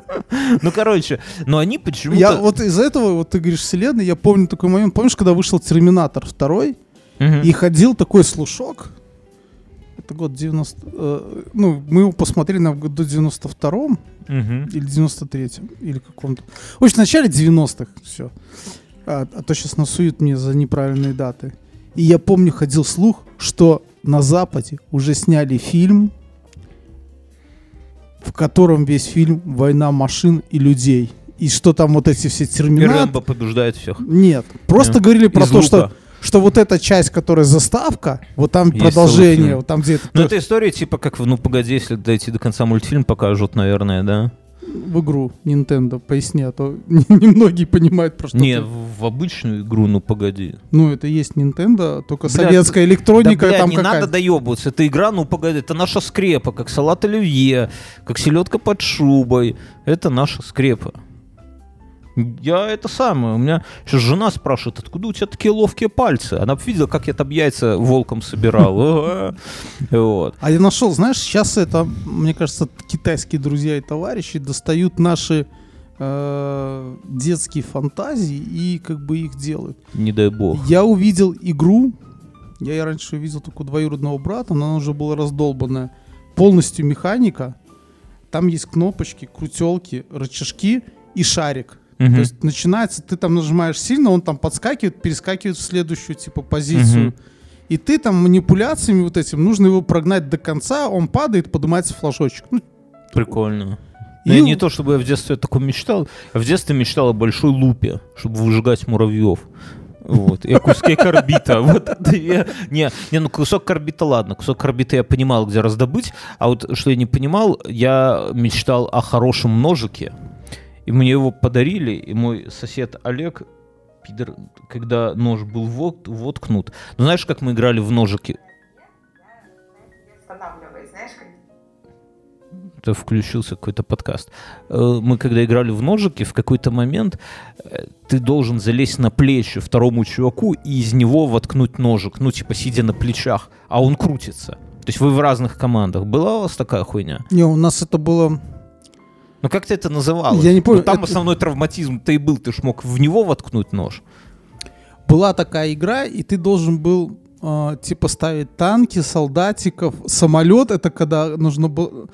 Ну, короче, но они почему-то... Я вот из-за этого, вот ты говоришь вселенной, я помню такой момент. Помнишь, когда вышел Терминатор 2, Мгм. и ходил такой слушок, это год 90... э, ну, мы его посмотрели на году 92-м Мгм. или 93-м, или каком-то... В общем, в начале 90-х все. А, а то сейчас насуют мне за неправильные даты. И я помню, ходил слух, что на Западе уже сняли фильм, в котором весь фильм «Война машин и людей». И что там вот эти все И терминаторы... Рэмбо побеждает всех. Нет, просто Да. говорили про Из то, что, лука. что вот эта часть, которая заставка, вот там Есть продолжение, вот там где-то Ну, это история типа как «Ну, погоди, если дойти до конца мультфильм покажут, наверное, да? В игру Nintendo, поясни, а то немногие понимают, про что Не, ты. в, обычную игру, ну, погоди. Ну, это есть Nintendo, только Бля, советская электроника да, бля, там не надо доебываться. Это игра, ну, погоди, это наша скрепа, как салат оливье, как селедка под шубой. Это наша скрепа. Я это самое. У меня сейчас жена спрашивает, откуда у тебя такие ловкие пальцы? Она видела, как я там яйца волком собирал. Вот. А я нашел, знаешь, сейчас это, мне кажется, китайские друзья и товарищи достают наши э, детские фантазии и как бы их делают. Не дай бог. Я увидел игру, я и раньше увидел только двоюродного брата, но она уже была раздолбанная. Полностью механика. Там есть кнопочки, крутелки, рычажки и шарик. Мгм. То есть начинается, ты там нажимаешь сильно, он там подскакивает, перескакивает в следующую типа позицию. Мгм. И ты там манипуляциями вот этим, нужно его прогнать до конца, он падает, поднимается флажочек. Ну, Прикольно. И- я не то, чтобы я в детстве таком мечтал. Я в детстве мечтал о большой лупе, чтобы выжигать муравьев. Вот. И о куске карбита. Вот это я- Не, не, ну кусок карбита ладно. Кусок карбита я понимал, где раздобыть. А вот что я не понимал, я мечтал о хорошем ножике. И мне его подарили, и мой сосед Олег, пидор, когда нож был вот- воткнут. Ну, знаешь, как мы играли в ножики? Знаешь, как это включился какой-то подкаст. Э, Мы когда играли в ножики, в какой-то момент э, ты должен залезть на плечи второму чуваку и из него воткнуть ножик, ну типа сидя на плечах, а он крутится. То есть вы в разных командах. Была у вас такая хуйня? не, у нас это было... Ну как ты это называлось? Я не помню, Ну, там это- основной травматизм-то и был. Ты ж мог в него воткнуть нож. Была такая игра, и ты должен был э, типа ставить танки, солдатиков, самолет. Это когда нужно было...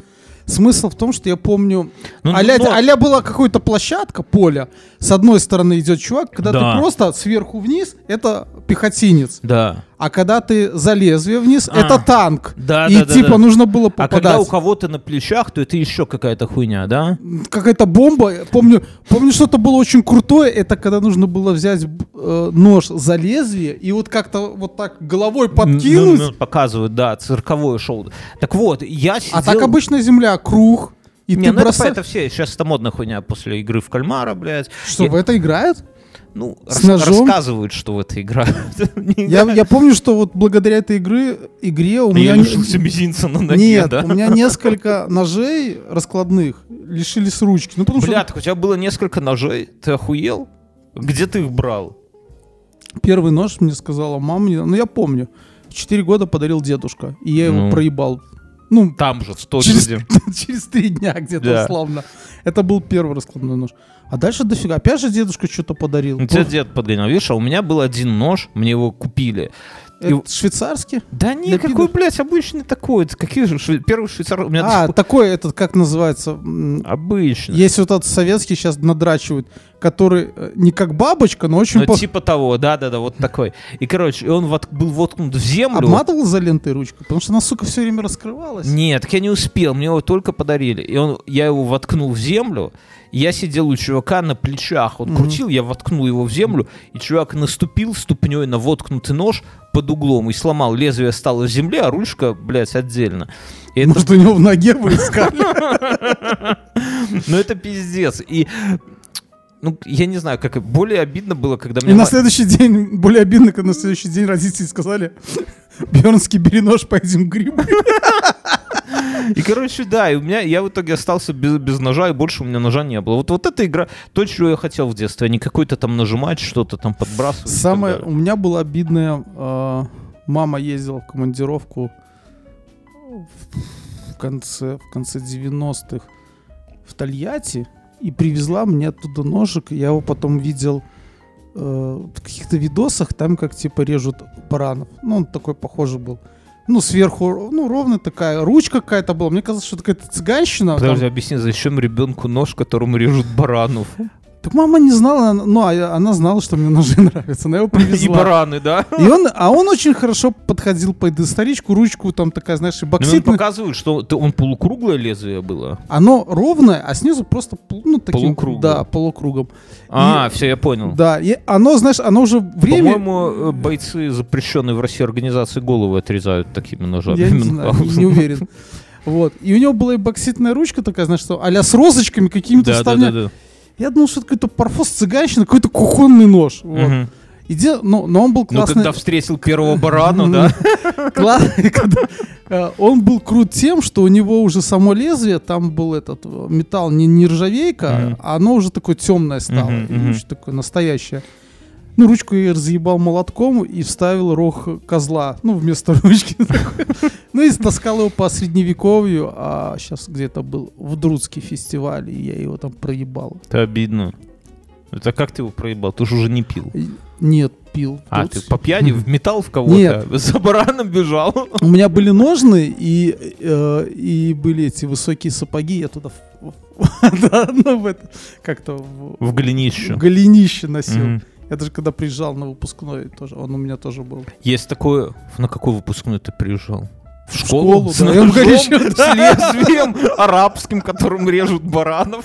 Смысл в том, что я помню, Ну, аля, но- аля была какая-то площадка, поле. С одной стороны идет чувак, когда Да. ты просто сверху вниз, это пехотинец. Да. А когда ты за лезвие вниз, А. это танк. Да, и да, да, типа да. нужно было А попадать. когда у кого-то на плечах, то это еще какая-то хуйня, да? Какая-то бомба. Помню, помню, что-то было очень крутое. Это когда нужно было взять э, нож за лезвие и вот как-то вот так головой подкинуть. Ну, ну, показывают, да, цирковое шоу. Так вот, я сидел... А так обычно земля круг. И не, ты ну это, бросаешь. это все, сейчас это модная хуйня после игры в кальмара, блядь. Что, Я- в это играют? Ну, С рас- ножом? рассказывают, что в это играют. Не Я, я помню, что вот благодаря этой игры, игре у меня... Я лишился мизинца на ноге, Нет, да? у меня несколько ножей раскладных лишились ручки. Ну, потому Бля, что у тебя было несколько ножей, ты охуел? Где ты их брал? первый нож мне сказала мама, ну я помню, 4 года подарил дедушка, и я его Ну. проебал. Ну, Там же, в через, студии. через три дня где-то Да. условно. Это был первый раскладной нож. А дальше дофига. Опять же дедушка что-то подарил. Ну, тебя дед подгонял. Видишь, а у меня был один нож, мне его купили. Это И- швейцарский? Да не, какой, пидор. блядь, обычный такой. Это Какие же шве- первый швейцар... У меня до А, пор- такой этот, как называется? Обычный. Есть вот этот советский сейчас надрачивают, который э, не как бабочка, но очень Ну, по- типа того, да-да-да, вот такой. И, короче, он вот был воткнут в землю. обматывал за лентой ручку, потому что она, сука, все время раскрывалась. Нет, так я не успел, мне его только подарили. И он, я его воткнул в землю, я сидел у чувака на плечах. Он крутил, я воткнул его в землю, и чувак наступил ступней на воткнутый нож под углом и сломал. Лезвие стало в земле, а ручка, блядь, отдельно. И это, Может, у него в ноге вы искали? ну это пиздец. И ну, я не знаю, как более обидно было, когда И мне... на ма- следующий день, более обидно, когда на следующий день родители сказали, Бернский, бери нож, пойдем грибы. И, короче, да, и у меня, я в итоге остался без, без ножа, и больше у меня ножа не было. Вот, вот эта игра, то, чего я хотел в детстве, а не какой-то там нажимать, что-то там подбрасывать. Самое, у меня было обидное, э, мама ездила в командировку в конце, в конце 90-х в Тольятти и привезла мне оттуда ножик. Я его потом видел э, в каких-то видосах, там как типа режут баранов. Ну, он такой похожий был. Ну, сверху, ну, ровно такая, ручка какая-то была. Мне казалось, что это какая-то цыганщина. там. Подожди, объясни, зачем ребенку нож, которым режут баранов? Так мама не знала, ну, а она знала, что мне ножи нравятся. Она его привезла. И бараны, да? И он, а он очень хорошо подходил под историчку, ручку там такая, знаешь, и Ну, он показывает, что он полукруглое лезвие было. Оно ровное, а снизу просто ну, таким, Полукругом. Да, полукругом. А, все, я понял. Да, и оно, знаешь, оно уже время... По-моему, э, бойцы запрещенной в России организации головы отрезают такими ножами. Я не знаю, не, уверен. Вот. И у него была и бокситная ручка такая, знаешь, что а с розочками какими-то Да, да, да, да. Я думал, что это какой-то парфос цыганщина, какой-то кухонный нож. Вот. Мгм. И И де- ну, но он был Ну, классный. когда встретил первого барана, да? Кла- когда, э, Он был крут тем, что у него уже само лезвие, там был этот э, металл не нержавейка, а оно уже такое темное стало, такое настоящее. Ну, ручку я разъебал молотком и вставил рог козла, ну, вместо ручки. Ну, и таскал его по средневековью, а сейчас где-то был в Друцкий фестиваль, и я его там проебал. Это обидно. Это как ты его проебал? Ты же уже не пил. Нет, пил. А, ты по пьяни в металл в кого-то? Нет. За бараном бежал? У меня были ножны и, э, и были эти высокие сапоги, я туда в- в- да, ну, в это, как-то в, В голенище. в голенище носил. Я даже когда приезжал на выпускной, тоже, он у меня тоже был. Есть такое... На какой выпускной ты приезжал? В школу, С да, я в ножом, голенище, с лезвием арабским, которым режут баранов?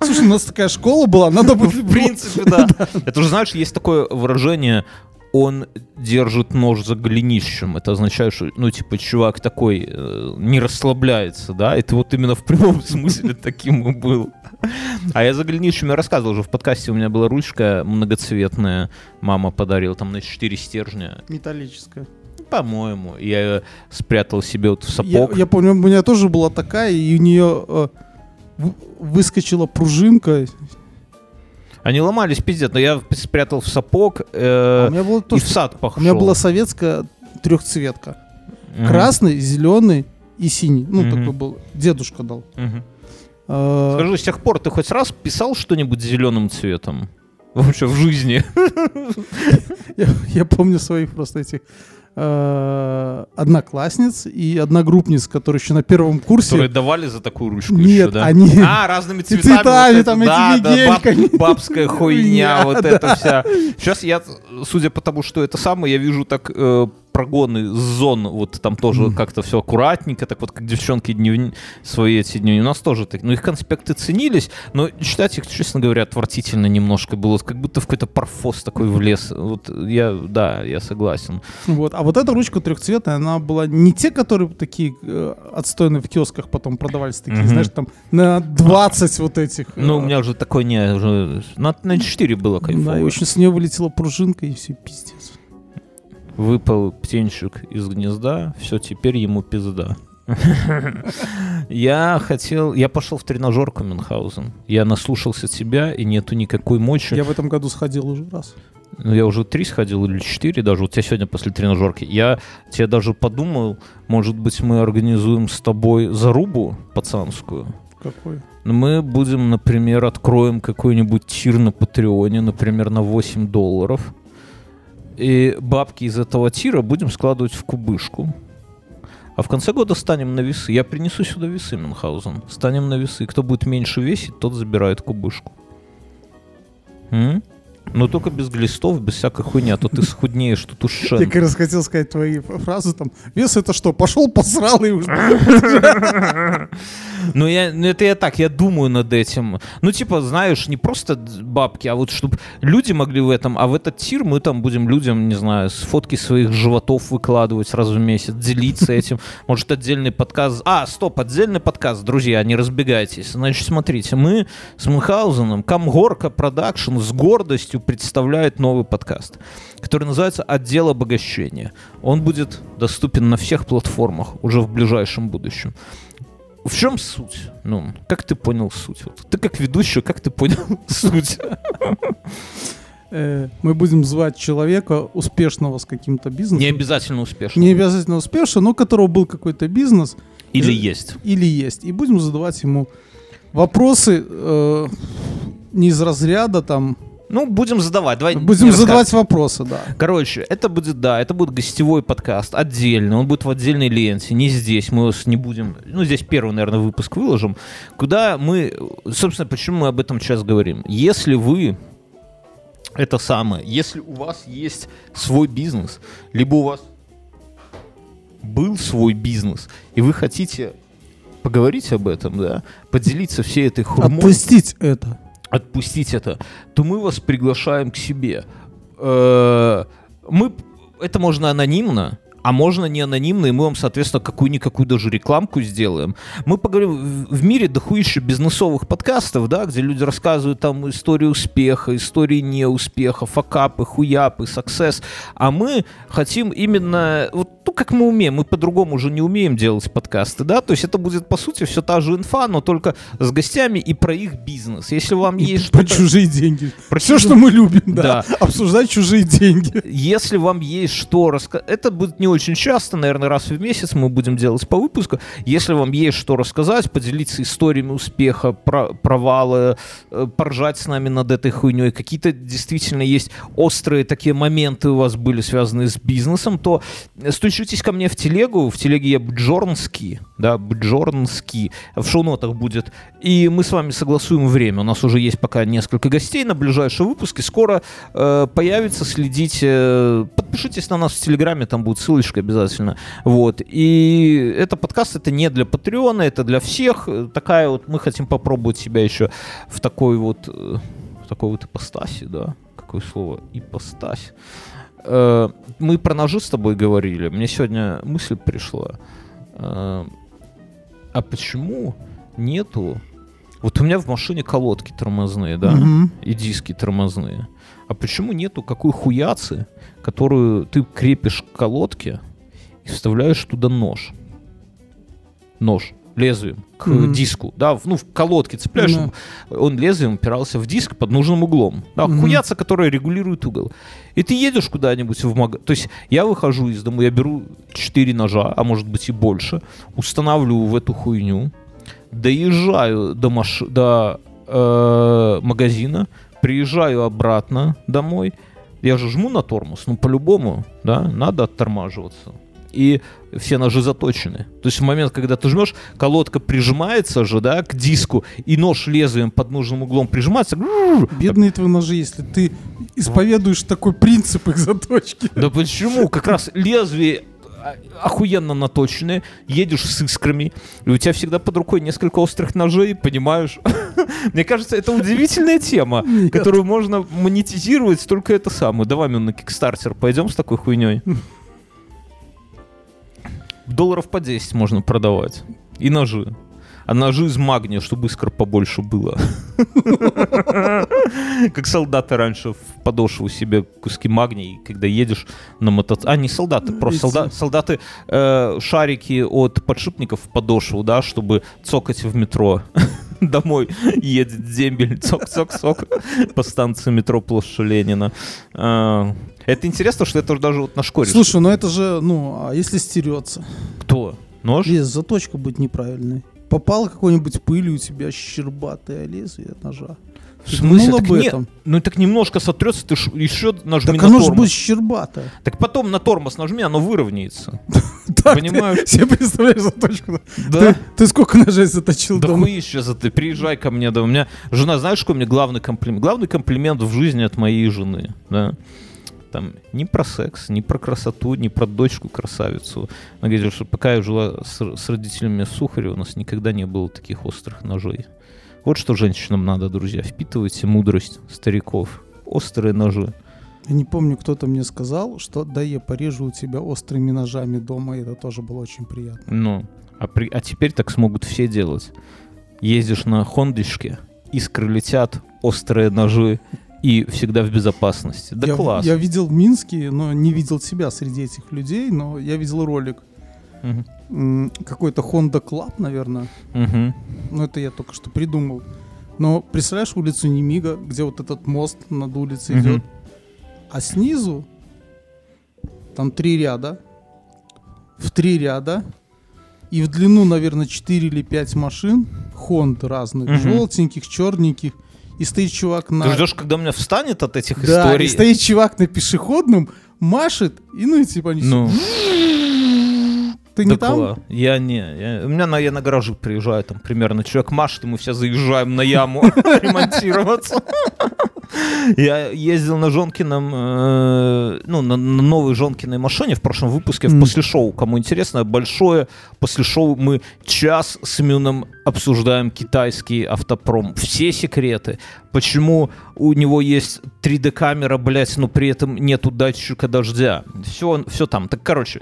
Слушай, у нас такая школа была, надо было... В принципе, да. Это же, знаешь, есть такое выражение он держит нож за голенищем. Это означает, что, ну, типа, чувак такой э, не расслабляется, да? Ты вот именно в прямом смысле таким и был. А я за голенищем я рассказывал уже в подкасте, у меня была ручка многоцветная, мама подарила, там на 4 стержня. Металлическая. По-моему, я ее спрятал себе вот в Я, сапог. я помню, у меня тоже была такая, и у нее э, выскочила пружинка. Они ломались, пиздец, но я спрятал в сапог А э, у меня было и тоже в сад У пошел. меня была советская трехцветка. Мгм. Красный, зеленый и синий. Ну, Мгм. такой был. Дедушка дал. Мгм. А, Скажи, с тех пор ты хоть раз писал что-нибудь зеленым цветом? Вообще в жизни. я, я помню своих просто этих э, одноклассниц и одногруппниц, которые еще на первом курсе. Которые давали за такую ручку Нет, еще, да? они- А, разными цветами. цветами, вот это, там, да, этими да, баб- бабская хуйня, Хуйня, вот да. это вся. Сейчас я, судя по тому, что это самое, я вижу так э, прогоны зон, вот там тоже как-то все аккуратненько, так вот как девчонки дневни, свои эти дни. У нас тоже так. Ну, их конспекты ценились, но читать их, честно говоря, отвратительно немножко было. Как будто в какой-то парфос такой влез. Вот я, да, я согласен. Вот. А вот эта ручка трехцветная, она была не те, которые такие э, отстойные в киосках потом продавались, такие, Мгм. знаешь, там на 20 вот этих. э, Ну, у меня уже такой не, уже на, на 4 было Да, кайфово. и очень с нее вылетела пружинка, и все, пиздец. Выпал птенчик из гнезда, все, теперь ему пизда. Я хотел, я пошел в тренажерку Мюнхгаузен. Я наслушался тебя, и нету никакой мочи. Я в этом году сходил уже раз. Ну, я уже три сходил или четыре даже. У тебя сегодня после тренажерки. Я тебе даже подумал, может быть, мы организуем с тобой зарубу пацанскую. Какой? Ну, Мы будем, например, откроем какой-нибудь тир на Патреоне, например, на 8 долларов. И бабки из этого тира будем складывать в кубышку. А в конце года станем на весы. Я принесу сюда весы, Мюнхгаузен. Станем на весы. Кто будет меньше весить, тот забирает кубышку. М? Но только без глистов, без всякой хуйни, а то ты схуднеешь, тут уж Я как раз хотел сказать твои фразы там. Вес это что? Пошел, посрал и уже. Ну, я, ну, это я так, я думаю над этим. Ну, типа, знаешь, не просто бабки, а вот чтобы люди могли в этом, а в этот tier мы там будем людям, не знаю, с фотки своих животов выкладывать раз в месяц, делиться этим. Может, отдельный подкаст. А, стоп, отдельный подкаст, друзья, не разбегайтесь. Значит, смотрите, мы с Мюнхгаузеном, Камгорка Продакшн с гордостью представляет новый подкаст, который называется «Отдел обогащения». Он будет доступен на всех платформах уже в ближайшем будущем. В чем суть? Ну, как ты понял суть? Вот ты как ведущий, как ты понял суть? Э, Мы будем звать человека успешного с каким-то бизнесом. Не обязательно успешно. Не обязательно успешного, но у которого был какой-то бизнес Или Ж- есть. или есть. И будем задавать ему вопросы э, не из разряда там. Ну, будем задавать. Давай Будем задавать вопросы, да. Короче, это будет, да, это будет гостевой подкаст отдельно, он будет в отдельной ленте, не здесь, мы вас не будем, ну, здесь первый, наверное, выпуск выложим, куда мы, собственно, почему мы об этом сейчас говорим. Если вы, это самое, если у вас есть свой бизнес, либо у вас был свой бизнес, и вы хотите поговорить об этом, да, поделиться всей этой хурмой Отпустить это. Отпустить это, то мы вас приглашаем к себе. Э, Мы, это можно анонимно, а можно не анонимно, и мы вам, соответственно, какую-никакую даже рекламку сделаем. Мы поговорим, в мире дохуище бизнесовых подкастов, да, где люди рассказывают там историю успеха, истории неуспеха, факапы, хуяпы, саксесс, а мы хотим именно, вот, ну, как мы умеем, мы по-другому уже не умеем делать подкасты, да, то есть это будет, по сути, все та же инфа, но только с гостями и про их бизнес. Если вам И есть про что-то... чужие деньги. Про Все, чужие- что мы любим, да. Да. Обсуждать чужие деньги. Если вам есть что рассказать, это будет не очень часто, наверное, раз в месяц мы будем делать по выпуску. Если вам есть что рассказать, поделиться историями успеха, про- провала, э, поржать с нами над этой хуйней, какие-то действительно есть острые такие моменты у вас были связаны с бизнесом, то стучитесь ко мне в телегу, в телеге я Бджорнский, да, Бджорнский, в шоу-нотах будет, и мы с вами согласуем время. У нас уже есть пока несколько гостей на ближайшие выпуски, скоро э, появится, следите, э, подпишитесь на нас в Телеграме, там будет ссылочка обязательно, вот, и это подкаст, это не для Патреона, это для всех, такая вот, мы хотим попробовать себя еще в такой вот, э, в такой вот ипостаси, да, какое слово, ипостась. Э, мы про ножи с тобой говорили, мне сегодня мысль пришла, Э, а почему нету, вот у меня в машине колодки тормозные, да, Мгм. и диски тормозные. А почему нету какой хуяцы, которую ты крепишь к колодке и вставляешь туда нож? Нож лезвием к Мгм. диску, да, ну, в колодке цепляешь, Да. он лезвием упирался в диск под нужным углом. Да, Мгм. хуяца, которая регулирует угол. И ты едешь куда-нибудь в магазин. То есть я выхожу из дома, я беру 4 ножа, а может быть и больше, устанавливаю в эту хуйню, доезжаю до, маш... до э, магазина, приезжаю обратно домой. Я же жму на тормоз, ну по-любому, да, надо оттормаживаться. И все ножи заточены. То есть в момент, когда ты жмешь, колодка прижимается же, да, к диску, и нож лезвием под нужным углом прижимается. Бедные твои ножи, если ты исповедуешь такой принцип их заточки. Да почему? Как раз лезвие а- охуенно наточенные, едешь с искрами, и у тебя всегда под рукой несколько острых ножей, понимаешь? Мне кажется, это удивительная тема, которую можно монетизировать только это самое. Давай мы на Kickstarter пойдем с такой хуйней. Долларов по 10 можно продавать. И ножи. А ножи из магния, чтобы искр побольше было. Как солдаты раньше в подошву себе куски магния, когда едешь на мотоцикле. А, не солдаты, просто Эти- солда- солдаты э, шарики от подшипников в подошву, да, чтобы цокать в метро. Домой едет дембель, цок-цок-цок по станции метро Площадь Ленина. Это интересно, что это даже вот на школе. Слушай, ну это же, ну, а если стерется? Кто? Нож? Лес, заточка будет неправильной. Попала какой-нибудь пылью у тебя щербатое лезвие ножа. В смысле? Так об не- этом? ну так немножко сотрется, ты ж еще нажми Так на оно же тормоз. будет щербатое. Так потом на тормоз нажми, оно выровняется. Понимаешь? Себе представляешь заточку? Да. Ты, сколько ножей заточил Да хуи сейчас ты приезжай ко мне, да у меня жена, знаешь, какой мне главный комплимент? Главный комплимент в жизни от моей жены, да. Там не про секс, не про красоту, не про дочку красавицу. Она говорит, что пока я жила с, с родителями в Сухаре, у нас никогда не было таких острых ножей. Вот что женщинам надо, друзья. Впитывайте мудрость стариков. Острые ножи. Я не помню, кто-то мне сказал, что да, я порежу у тебя острыми ножами дома, и это тоже было очень приятно. Ну, а, при- а теперь так смогут все делать. Ездишь на хондочке, искры летят, острые ножи, и всегда в безопасности. Да я, класс. я видел в Минске, но не видел себя среди этих людей, но я видел ролик. М, Какой-то Honda Club, наверное. Мгм. Ну, это я только что придумал. Но представляешь улицу Немига, где вот этот мост над улицей Мгм. идет, а снизу там три ряда, в три ряда, и в длину, наверное, 4 или 5 машин, Хонд разных, Мгм. желтеньких, черненьких, и стоит чувак на... Ты ждешь, когда у меня встанет от этих Да, историй? и стоит чувак на пешеходном, машет, и ну, и типа они... Ну, Ты не там? кла- Я не. я- у меня на, я на гаражи приезжаю, там примерно человек машет, и мы все заезжаем на яму ремонтироваться. Я ездил на Жонкином, э, ну, на, на новой Жонкиной машине в прошлом выпуске в после шоу. Кому интересно, большое после шоу мы час с Мюном обсуждаем китайский автопром. Все секреты. Почему у него есть 3D-камера, блядь, но при этом нету датчика дождя. Все, все там. Так, короче.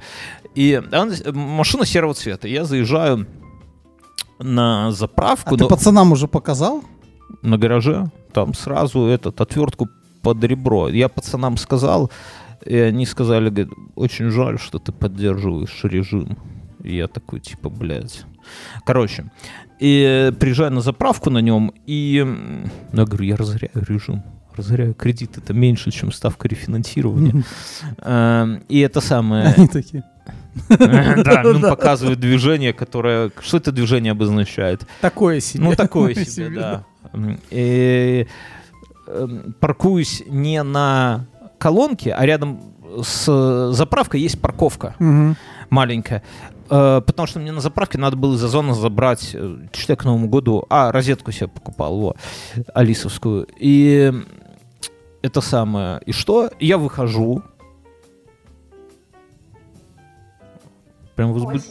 И он- машина серого цвета. Я заезжаю на заправку. А ты но- пацанам уже показал? на гараже, там сразу этот отвертку под ребро. Я пацанам сказал, и они сказали, говорят, очень жаль, что ты поддерживаешь режим. И я такой, типа, блядь. Короче, и приезжаю на заправку на нем, и м, я говорю, я разоряю режим. Разоряю кредит, это меньше, чем ставка рефинансирования. Эм, И это самое... Они такие. Да, он показывает движение, которое... Что это движение обозначает? Такое себе. Ну, такое себе, да. Эм, паркуюсь не на колонке, а рядом с заправкой есть парковка маленькая. Э, Потому что мне на заправке надо было из Озона забрать, э, что к Новому году, а, розетку себе покупал, во, алисовскую. И это самое. И что? Я выхожу. Прям возбуд...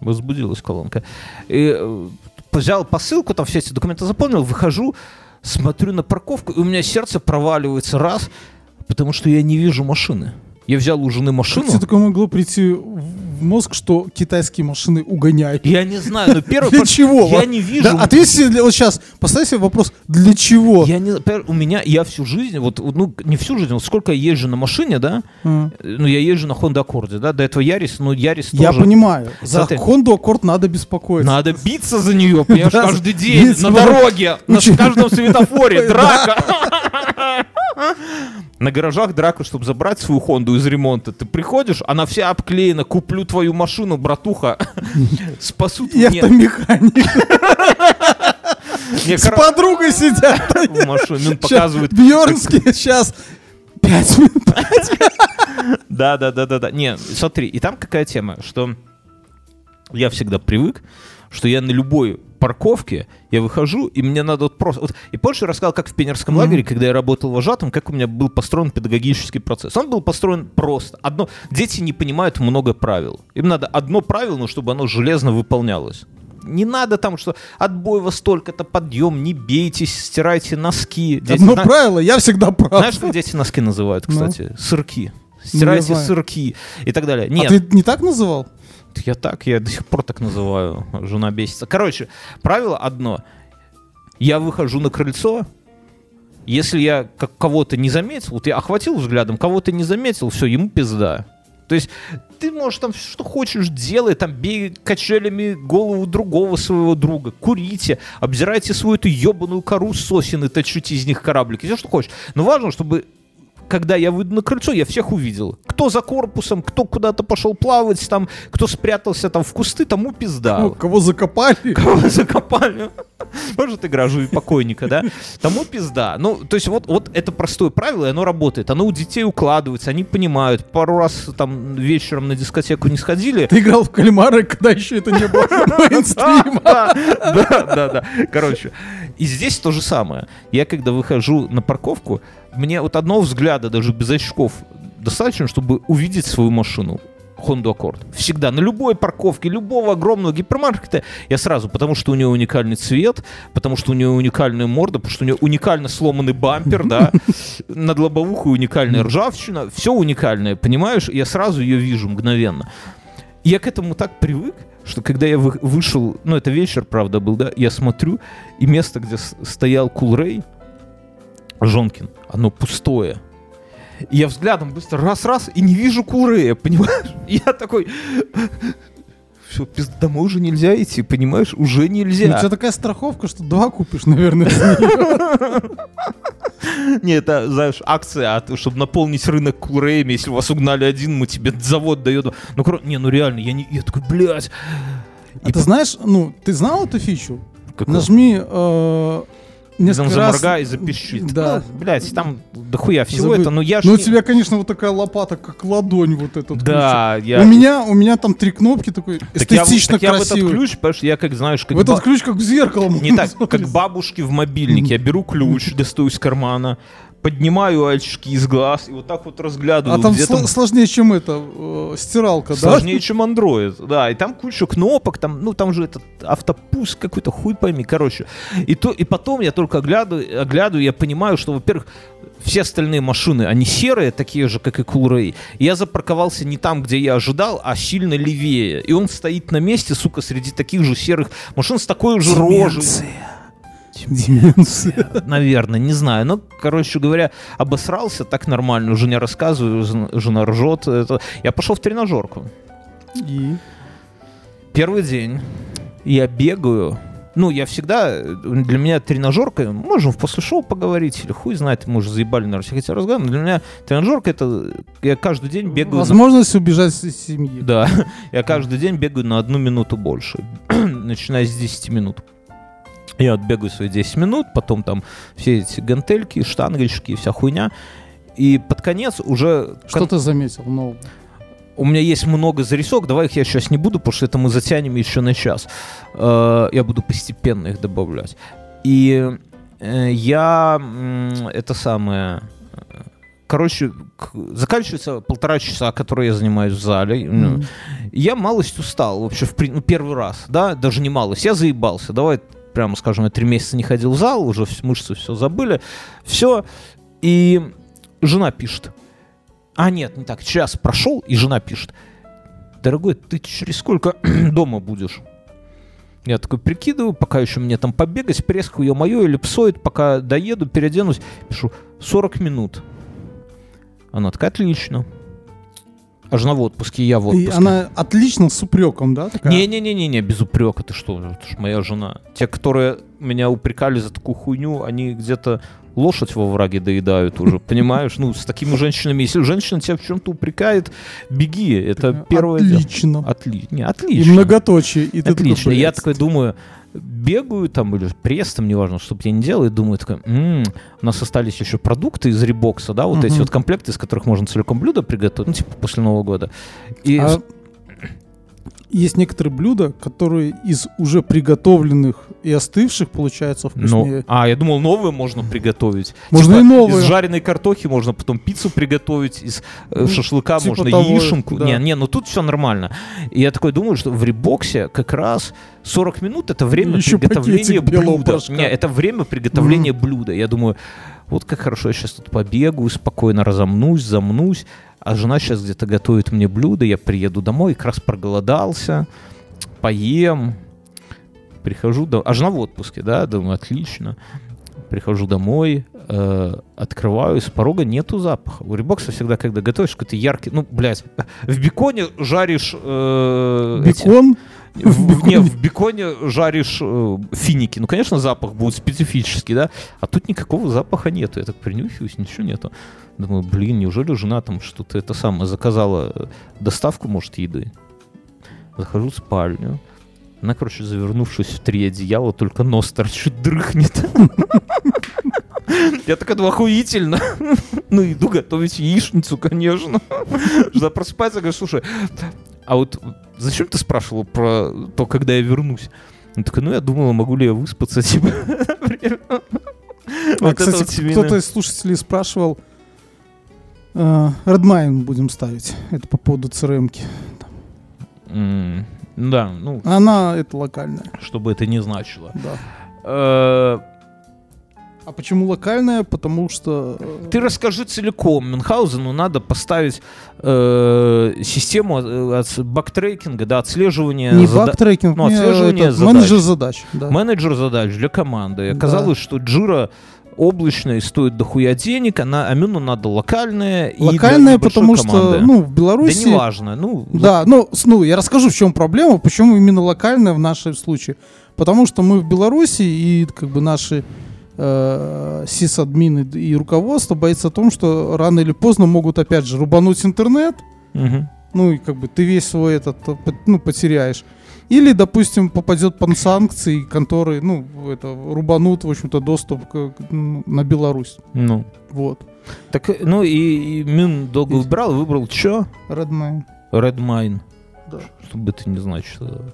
возбудилась колонка. И э, взял посылку, там все эти документы заполнил, выхожу, смотрю на парковку, и у меня сердце проваливается раз, потому что я не вижу машины. Я взял у жены Как машину. тебе такое могло прийти в мозг, что китайские машины угоняют? Я не знаю, но первый Для чего? Я не вижу. Да, ответь себе для- вот сейчас, поставь себе вопрос, для чего? Я не, у меня, я всю жизнь, вот, ну, не всю жизнь, вот сколько я езжу на машине, да, э, ну, я езжу на Honda Accord, да, до этого Ярис, ну, Ярис Я тоже. понимаю, за Смотри. Honda Accord надо беспокоиться. Надо биться за нее, понимаешь, каждый день, на дороге, на каждом светофоре, драка. На гаражах драка, чтобы забрать свою Хонду из ремонта. Ты приходишь, она вся обклеена, куплю твою машину, братуха, спасут мне. автомеханик. С подругой сидят. в машине, он показывает. Бьернский сейчас. Пять минут. Да, да, да, да, да. Не, смотри, и там какая тема, что я всегда привык, что я на любой парковке, я выхожу, и мне надо вот просто... Вот, и позже рассказал, как в пионерском Мгм. лагере, когда я работал вожатым, как у меня был построен педагогический процесс. Он был построен просто. Одно, дети не понимают много правил. Им надо одно правило, но чтобы оно железно выполнялось. Не надо там, что отбой во столько-то, подъем, не бейтесь, стирайте носки. Дети Одно зна- правило, я всегда прав. знаешь, как дети носки называют, Ну. кстати? Сырки. Стирайте сырки и так далее. А Нет, ты не так называл? Я так, я до сих пор так называю. Жена бесится. Короче, правило одно. Я выхожу на крыльцо, если я как кого-то не заметил, вот я охватил взглядом, кого-то не заметил, все, ему пизда. То есть ты можешь там что хочешь делай, там бей качелями голову другого своего друга, курите, обзирайте свою эту ебаную кору сосен и точите из них кораблики, все что хочешь. Но важно, чтобы когда я выйду на крыльцо, я всех увидел. Кто за корпусом, кто куда-то пошел плавать, там, кто спрятался там в кусты, тому пизда. Ну, Кого закопали? Кого закопали? Может, игра «Живи покойника», да? Тому пизда. Ну, то есть вот, вот это простое правило, и оно работает. Оно у детей укладывается, они понимают. Пару раз там вечером на дискотеку не сходили. Ты играл в кальмары, когда еще это не было мейнстримом. Да, да, да, да. Короче, и здесь то же самое. Я когда выхожу на парковку, мне вот одного взгляда, даже без очков, достаточно, чтобы увидеть свою машину. Honda Accord. Всегда. На любой парковке, любого огромного гипермаркета я сразу, потому что у нее уникальный цвет, потому что у нее уникальная морда, потому что у нее уникально сломанный бампер, да, над лобовухой уникальная ржавчина, все уникальное, понимаешь? Я сразу ее вижу мгновенно. Я к этому так привык, что когда я вы- вышел, ну это вечер, правда, был, да, я смотрю, и место, где стоял Кулрей, Жонкин, оно пустое. И я взглядом быстро раз-раз и не вижу Кулрея, понимаешь? И я такой... Все, пизда, домой уже нельзя идти, понимаешь? Уже Ну, У нельзя. тебя такая страховка, что два купишь, наверное. Не, это, знаешь, акция, а чтобы наполнить рынок Кулреями, если вас угнали один, мы тебе завод дает. Ну, не, ну реально, я не... Я такой, блядь. А ты знаешь, ну, ты знал эту фичу? Какой? Нажми э, несколько раз- и запищит. Да. Ну, блядь, там дохуя всего Забы- это, но я ж Ну, у тебя, конечно, вот такая лопата, как ладонь вот этот Да, ключик. я... У меня, у меня там три кнопки такой так я, эстетично так я в этот красивый. ключ, потому что я, как знаешь, как в этот ба- ключ как в зеркало. Не так, как бабушки в мобильнике. Я беру ключ, достаю из кармана, поднимаю очки из глаз и вот так вот разглядываю. А там, где сло- сложнее, чем это, э, стиралка, Сложнее, чем Android, да, и там куча кнопок, там, ну, там же этот автопуск какой-то, хуй пойми, короче. И, то, и потом я только оглядываю, оглядываю, я понимаю, что, во-первых, все остальные машины, они серые, такие же, как и. И я запарковался не там, где я ожидал, а сильно левее. И он стоит на месте, сука, среди таких же серых машин с такой же рожей. Деменция. Наверное, не знаю. Ну, короче говоря, обосрался так нормально. Жене рассказываю, жена- ржет. Это... Я пошел в тренажерку. И? Первый день я бегаю. Ну, я всегда, для меня тренажерка, можем в после шоу поговорить, или хуй знает, мы уже заебали, наверное, всех этих разговоров, но для меня тренажерка это, я каждый день бегаю... на- Возможность убежать из семьи. Да, я каждый день бегаю на одну минуту больше, начиная с 10 минут. Я отбегаю свои 10 минут, потом там все эти гантельки, штангельщики, вся хуйня. И под конец уже... Что ты заметил нового? У меня есть много зарисок, давай их я сейчас не буду, потому что это мы затянем еще на час. Э, Я буду постепенно их добавлять. И э, я это самое... э, Короче, заканчивается полтора часа, которые я занимаюсь в зале. Мгм. я малость устал вообще в при- ну, первый раз, да, даже не малость, я заебался. Давай прямо скажем, я три месяца не ходил в зал, уже мышцы все забыли, все. И жена пишет. А нет, не так, час прошел, и жена пишет. Дорогой, ты через сколько дома будешь? Я такой прикидываю, пока еще мне там побегать, преску, ее мое эллипсоид, пока доеду, переоденусь, пишу 40 минут. Она такая, отлично. А жена в отпуске, я в И отпуске. она отлично с упреком, да? Не-не-не-не, без упрека, ты что, это ж моя жена. Те, которые меня упрекали за такую хуйню, они где-то лошадь во враге доедают уже, понимаешь? Ну, с такими женщинами, если женщина тебя в чем-то упрекает, беги, это первое дело. Отлично. Отли... Не, И отлично. многоточие. И Отлично. такой, я такой думаю, бегаю там или пресс там, неважно, что бы я не делал, и думаю такой, «М, у нас остались еще продукты из ребокса, да, вот эти Мгм. вот комплекты, из которых можно целиком блюдо приготовить, ну, типа после Нового года. И А есть некоторые блюда, которые из уже приготовленных и остывших получаются Ну, вкуснее. а, я думал, новые можно приготовить. Можно Типа, и новые. Из жареной картохи можно потом пиццу приготовить, из э, Ну, шашлыка типа можно того, яишенку. да. Не, не, ну тут все нормально. И я такой думаю, что в ребоксе как раз 40 минут это время Еще приготовления блюда. Не, это время приготовления блюда. Я думаю, вот как хорошо, я сейчас тут побегаю, спокойно разомнусь, замнусь, а жена сейчас где-то готовит мне блюдо, я приеду домой, как раз проголодался, поем, прихожу, до... а жена в отпуске, да, думаю, отлично. Прихожу домой, э, открываю, с порога нету запаха. У ребокса всегда, когда готовишь какой-то яркий, ну, блядь, в беконе жаришь... э, эти- Бекон. в, В не, в беконе жаришь э, финики. Ну, конечно, запах будет специфический, да? А тут никакого запаха нету. Я так принюхиваюсь, ничего нету. Думаю, блин, неужели жена там что-то это самое заказала э, доставку, может, еды? Захожу в спальню. Она, короче, завернувшись в три одеяла, только нос торчит, дрыхнет. Я так это охуительно. Ну, иду готовить яичницу, конечно. Жена просыпается, говорит, слушай, а вот зачем ты спрашивал про то, когда я вернусь? Он такой, ну я думала, могу ли я выспаться, типа. А, Вот кстати, вот кто-то из слушателей спрашивал, Redmine будем ставить. Это по поводу CRM-ки. М, ну Да, ну, Она, это локальная, чтобы это не значило. да. Э, А почему локальная? Потому что... э, Ты расскажи целиком. Мюнхгаузену надо поставить э, систему э, от бактрекинга, да, отслеживания не зада- бактрекинг, ну, отслеживание задач. менеджер задач. Да. менеджер задач для команды. И Да. Оказалось, что Джира облачная и стоит дохуя денег, она Амину надо локальная и Локальная, небольшой потому команды. что, ну, в да Беларуси... неважно, ну, Да, ну, ну, я расскажу, в чем проблема, почему именно локальная в нашем случае. Потому что мы в Беларуси, и как бы наши э, сисадмины и руководство боится о том, что рано или поздно могут опять же рубануть интернет, мгм. ну и как бы ты весь свой этот, э, ну, потеряешь. Или, допустим, попадет под санкции, которые, ну, это, рубанут, в общем-то, доступ к- на Беларусь. Ну. Вот. Так, ну и, и Мин долго Есть. выбирал, выбрал что? Redmine. Redmine. Да. Что бы это ни значило.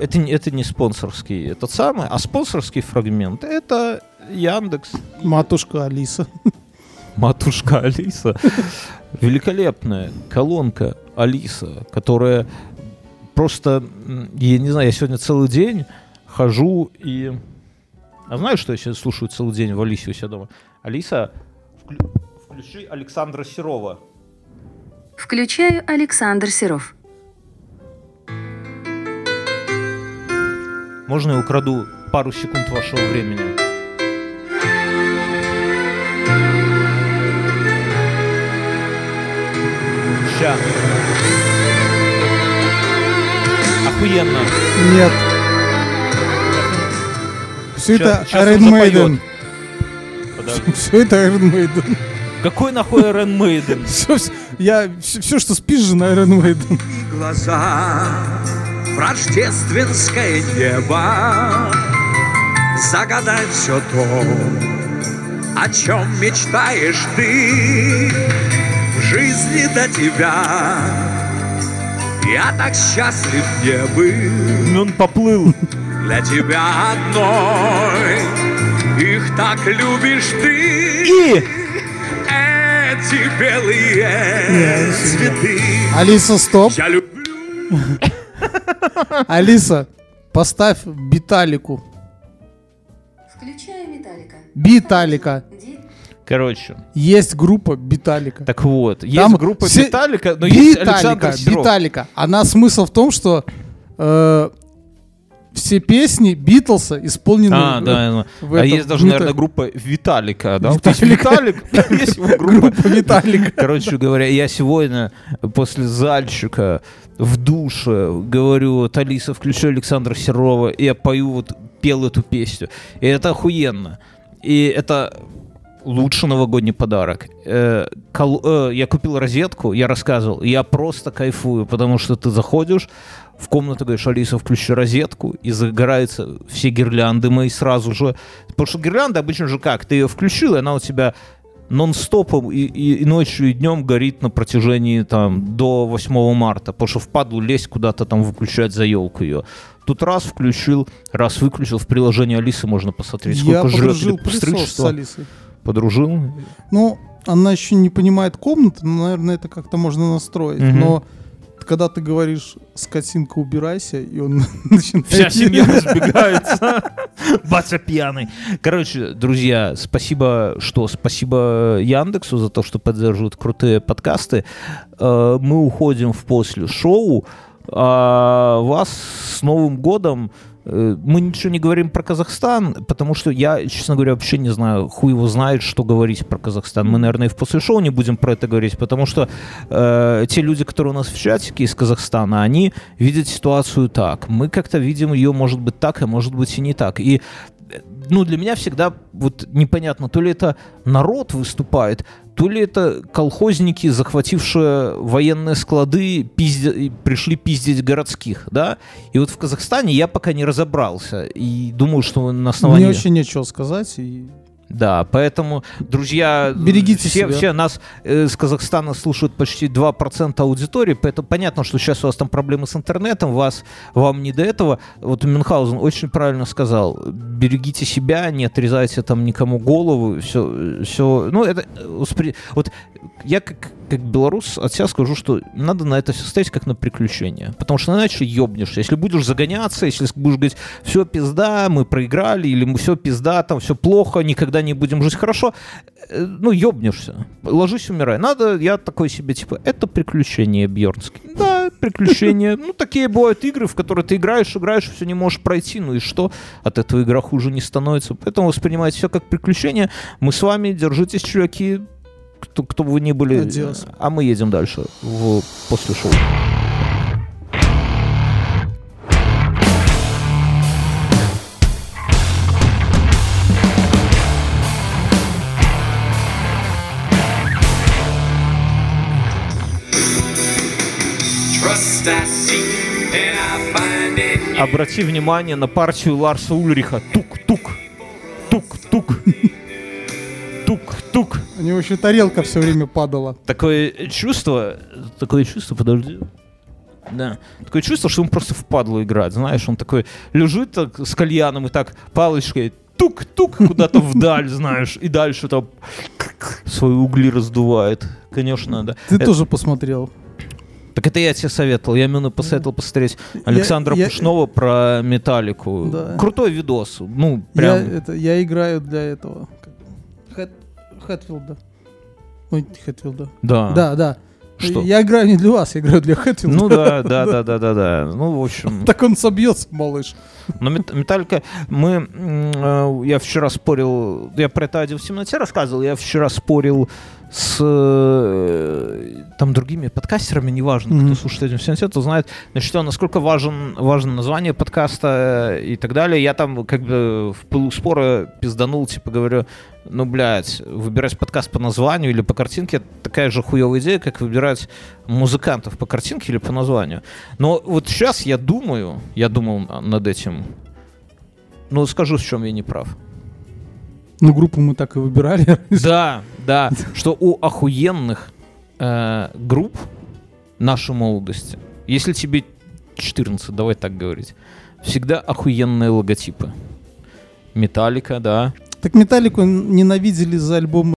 Это, не- это не спонсорский этот самый, а спонсорский фрагмент это Яндекс. Матушка Алиса. Матушка Алиса. Великолепная колонка Алиса, которая просто, я не знаю, я сегодня целый день хожу и... А знаешь, что я сейчас слушаю целый день в Алисе у себя дома? Алиса, вклю- включи Александра Серова. Включаю Александр Серов. Можно я украду пару секунд вашего времени? Ща. Охуенно. Нет. Все это щас Iron. Maiden. Все это Iron Maiden. Какой нахуй Iron Maiden? Все, я, все, что спишь же на Iron Maiden. глаза в рождественское небо Загадать все то, о чем мечтаешь ты В жизни до тебя Я так счастлив не был Он поплыл. Для тебя одной Их так любишь ты И Эти белые цветы Алиса, стоп. Я люблю Алиса, поставь Биталику. Включаю Металлика. Биталика. Короче, Есть группа Биталика. так вот, есть Там группа все- Металлика, но есть Биталика, Александр Серов. Биталика. Она смысл в том, что э, все песни Битлса исполнены А, в- да, в а этом, есть даже, наверное, группа Виталика, да? Есть Виталика. Виталик, есть его группа. группа Виталика. Короче говоря, я сегодня после зальчика в душе говорю, вот, Алиса, включи Александра Серова, и я пою, вот, пел эту песню. И это охуенно. И это лучший новогодний подарок. Э, кол- э, я купил розетку, я рассказывал, я просто кайфую, потому что ты заходишь в комнату, говоришь, Алиса, включи розетку, и загораются все гирлянды мои сразу же. Потому что гирлянда обычно же как? Ты ее включил, и она у тебя нон-стопом и, и- и ночью, и днем горит на протяжении там до 8 марта, потому что впадлу лезть куда-то там выключать за елку ее. Тут раз включил, раз выключил, в приложении Алисы можно посмотреть, Я сколько жрет подружил пылесос с. Алисой. Подружил? Ну, она еще не понимает комнаты, но, наверное, это как-то можно настроить. Мгм. Но когда ты говоришь «скотинка, убирайся», и он начинает... Вся семья разбегается. Батя пьяный. Короче, друзья, спасибо, что? Спасибо Яндексу за то, что поддерживают крутые подкасты. Э, Мы уходим в после шоу. А вас с Новым годом. Э, Мы ничего не говорим про Казахстан, потому что я, честно говоря, вообще не знаю, хуй его знает, что говорить про Казахстан. Мы, наверное, и в после шоу не будем про это говорить, потому что э, те люди, которые у нас в чатике из Казахстана, они видят ситуацию так. Мы как-то видим ее, может быть, так, а может быть и не так. И ну, для меня всегда вот непонятно, то ли это народ выступает, то ли это колхозники, захватившие военные склады, и пришли пиздить городских, да? И вот в Казахстане я пока не разобрался. И думаю, что на основании... Мне вообще нечего сказать. И... Да, поэтому, друзья, Берегите все, себя. все нас э, с Казахстана слушают почти 2% аудитории, поэтому понятно, что сейчас у вас там проблемы с интернетом, вас, вам не до этого. Вот Мюнхгаузен очень правильно сказал, берегите себя, не отрезайте там никому голову, все, все, ну это, э, вот я как, как белорус от себя скажу, что надо на это все ставить как на приключение, потому что иначе ёбнешься. Если будешь загоняться, если будешь говорить, все пизда, мы проиграли, или мы все пизда, там все плохо, никогда не будем жить хорошо, э, ну ёбнешься. Ложись, умирай. Надо, я такой себе, типа, это приключение, Бьернский. Да, приключения. Ну, такие бывают игры, в которые ты играешь, играешь, все не можешь пройти, ну и что? От этого игра хуже не становится. Поэтому воспринимайте все как приключение. Мы с вами, держитесь, чуваки, кто, кто бы вы ни были. Адиос. А мы едем дальше в после шоу. Обрати внимание на партию Ларса Ульриха. Тук-тук. Тук-тук. У него еще тарелка все время падала. Такое чувство, такое чувство, подожди. Да. Такое чувство, что он просто в падлу играет. Знаешь, он такой лежит так с кальяном и так палочкой тук-тук куда-то вдаль, знаешь, и дальше там свои угли раздувает. Конечно, да. Ты Это- тоже посмотрел. Так это я тебе советовал. Я именно посоветовал посмотреть Александра я- Пушнова про металлику. Да. Крутой видос. Ну, Я, прям. это, я играю для этого. Хэтфилда. Ой, Хэтфилда. Да. Да, да. Что? Я играю не для вас, я играю для Хэтфилда. Ну да, да, да, да, да, да. Ну, в общем. Так он собьется, малыш. Но Мет- Металлика, мы, э, я вчера спорил, я про это один в темноте рассказывал, я вчера спорил с э, там другими подкастерами, неважно, Мгм. кто слушает один в темноте, то знает, значит, что, насколько важен, важно название подкаста э, и так далее. Я там как бы в пылу спора пизданул, типа говорю, ну, блядь, выбирать подкаст по названию или по картинке это такая же хуевая идея, как выбирать музыкантов по картинке или по названию. Но вот сейчас я думаю, я думал на- над этим, ну, скажу, в чем я не прав. Ну, группу мы так и выбирали. Да, да, что у охуенных э, групп нашей молодости, если тебе 14, давай так говорить, всегда охуенные логотипы. Металлика, да. Так Металлику ненавидели за альбом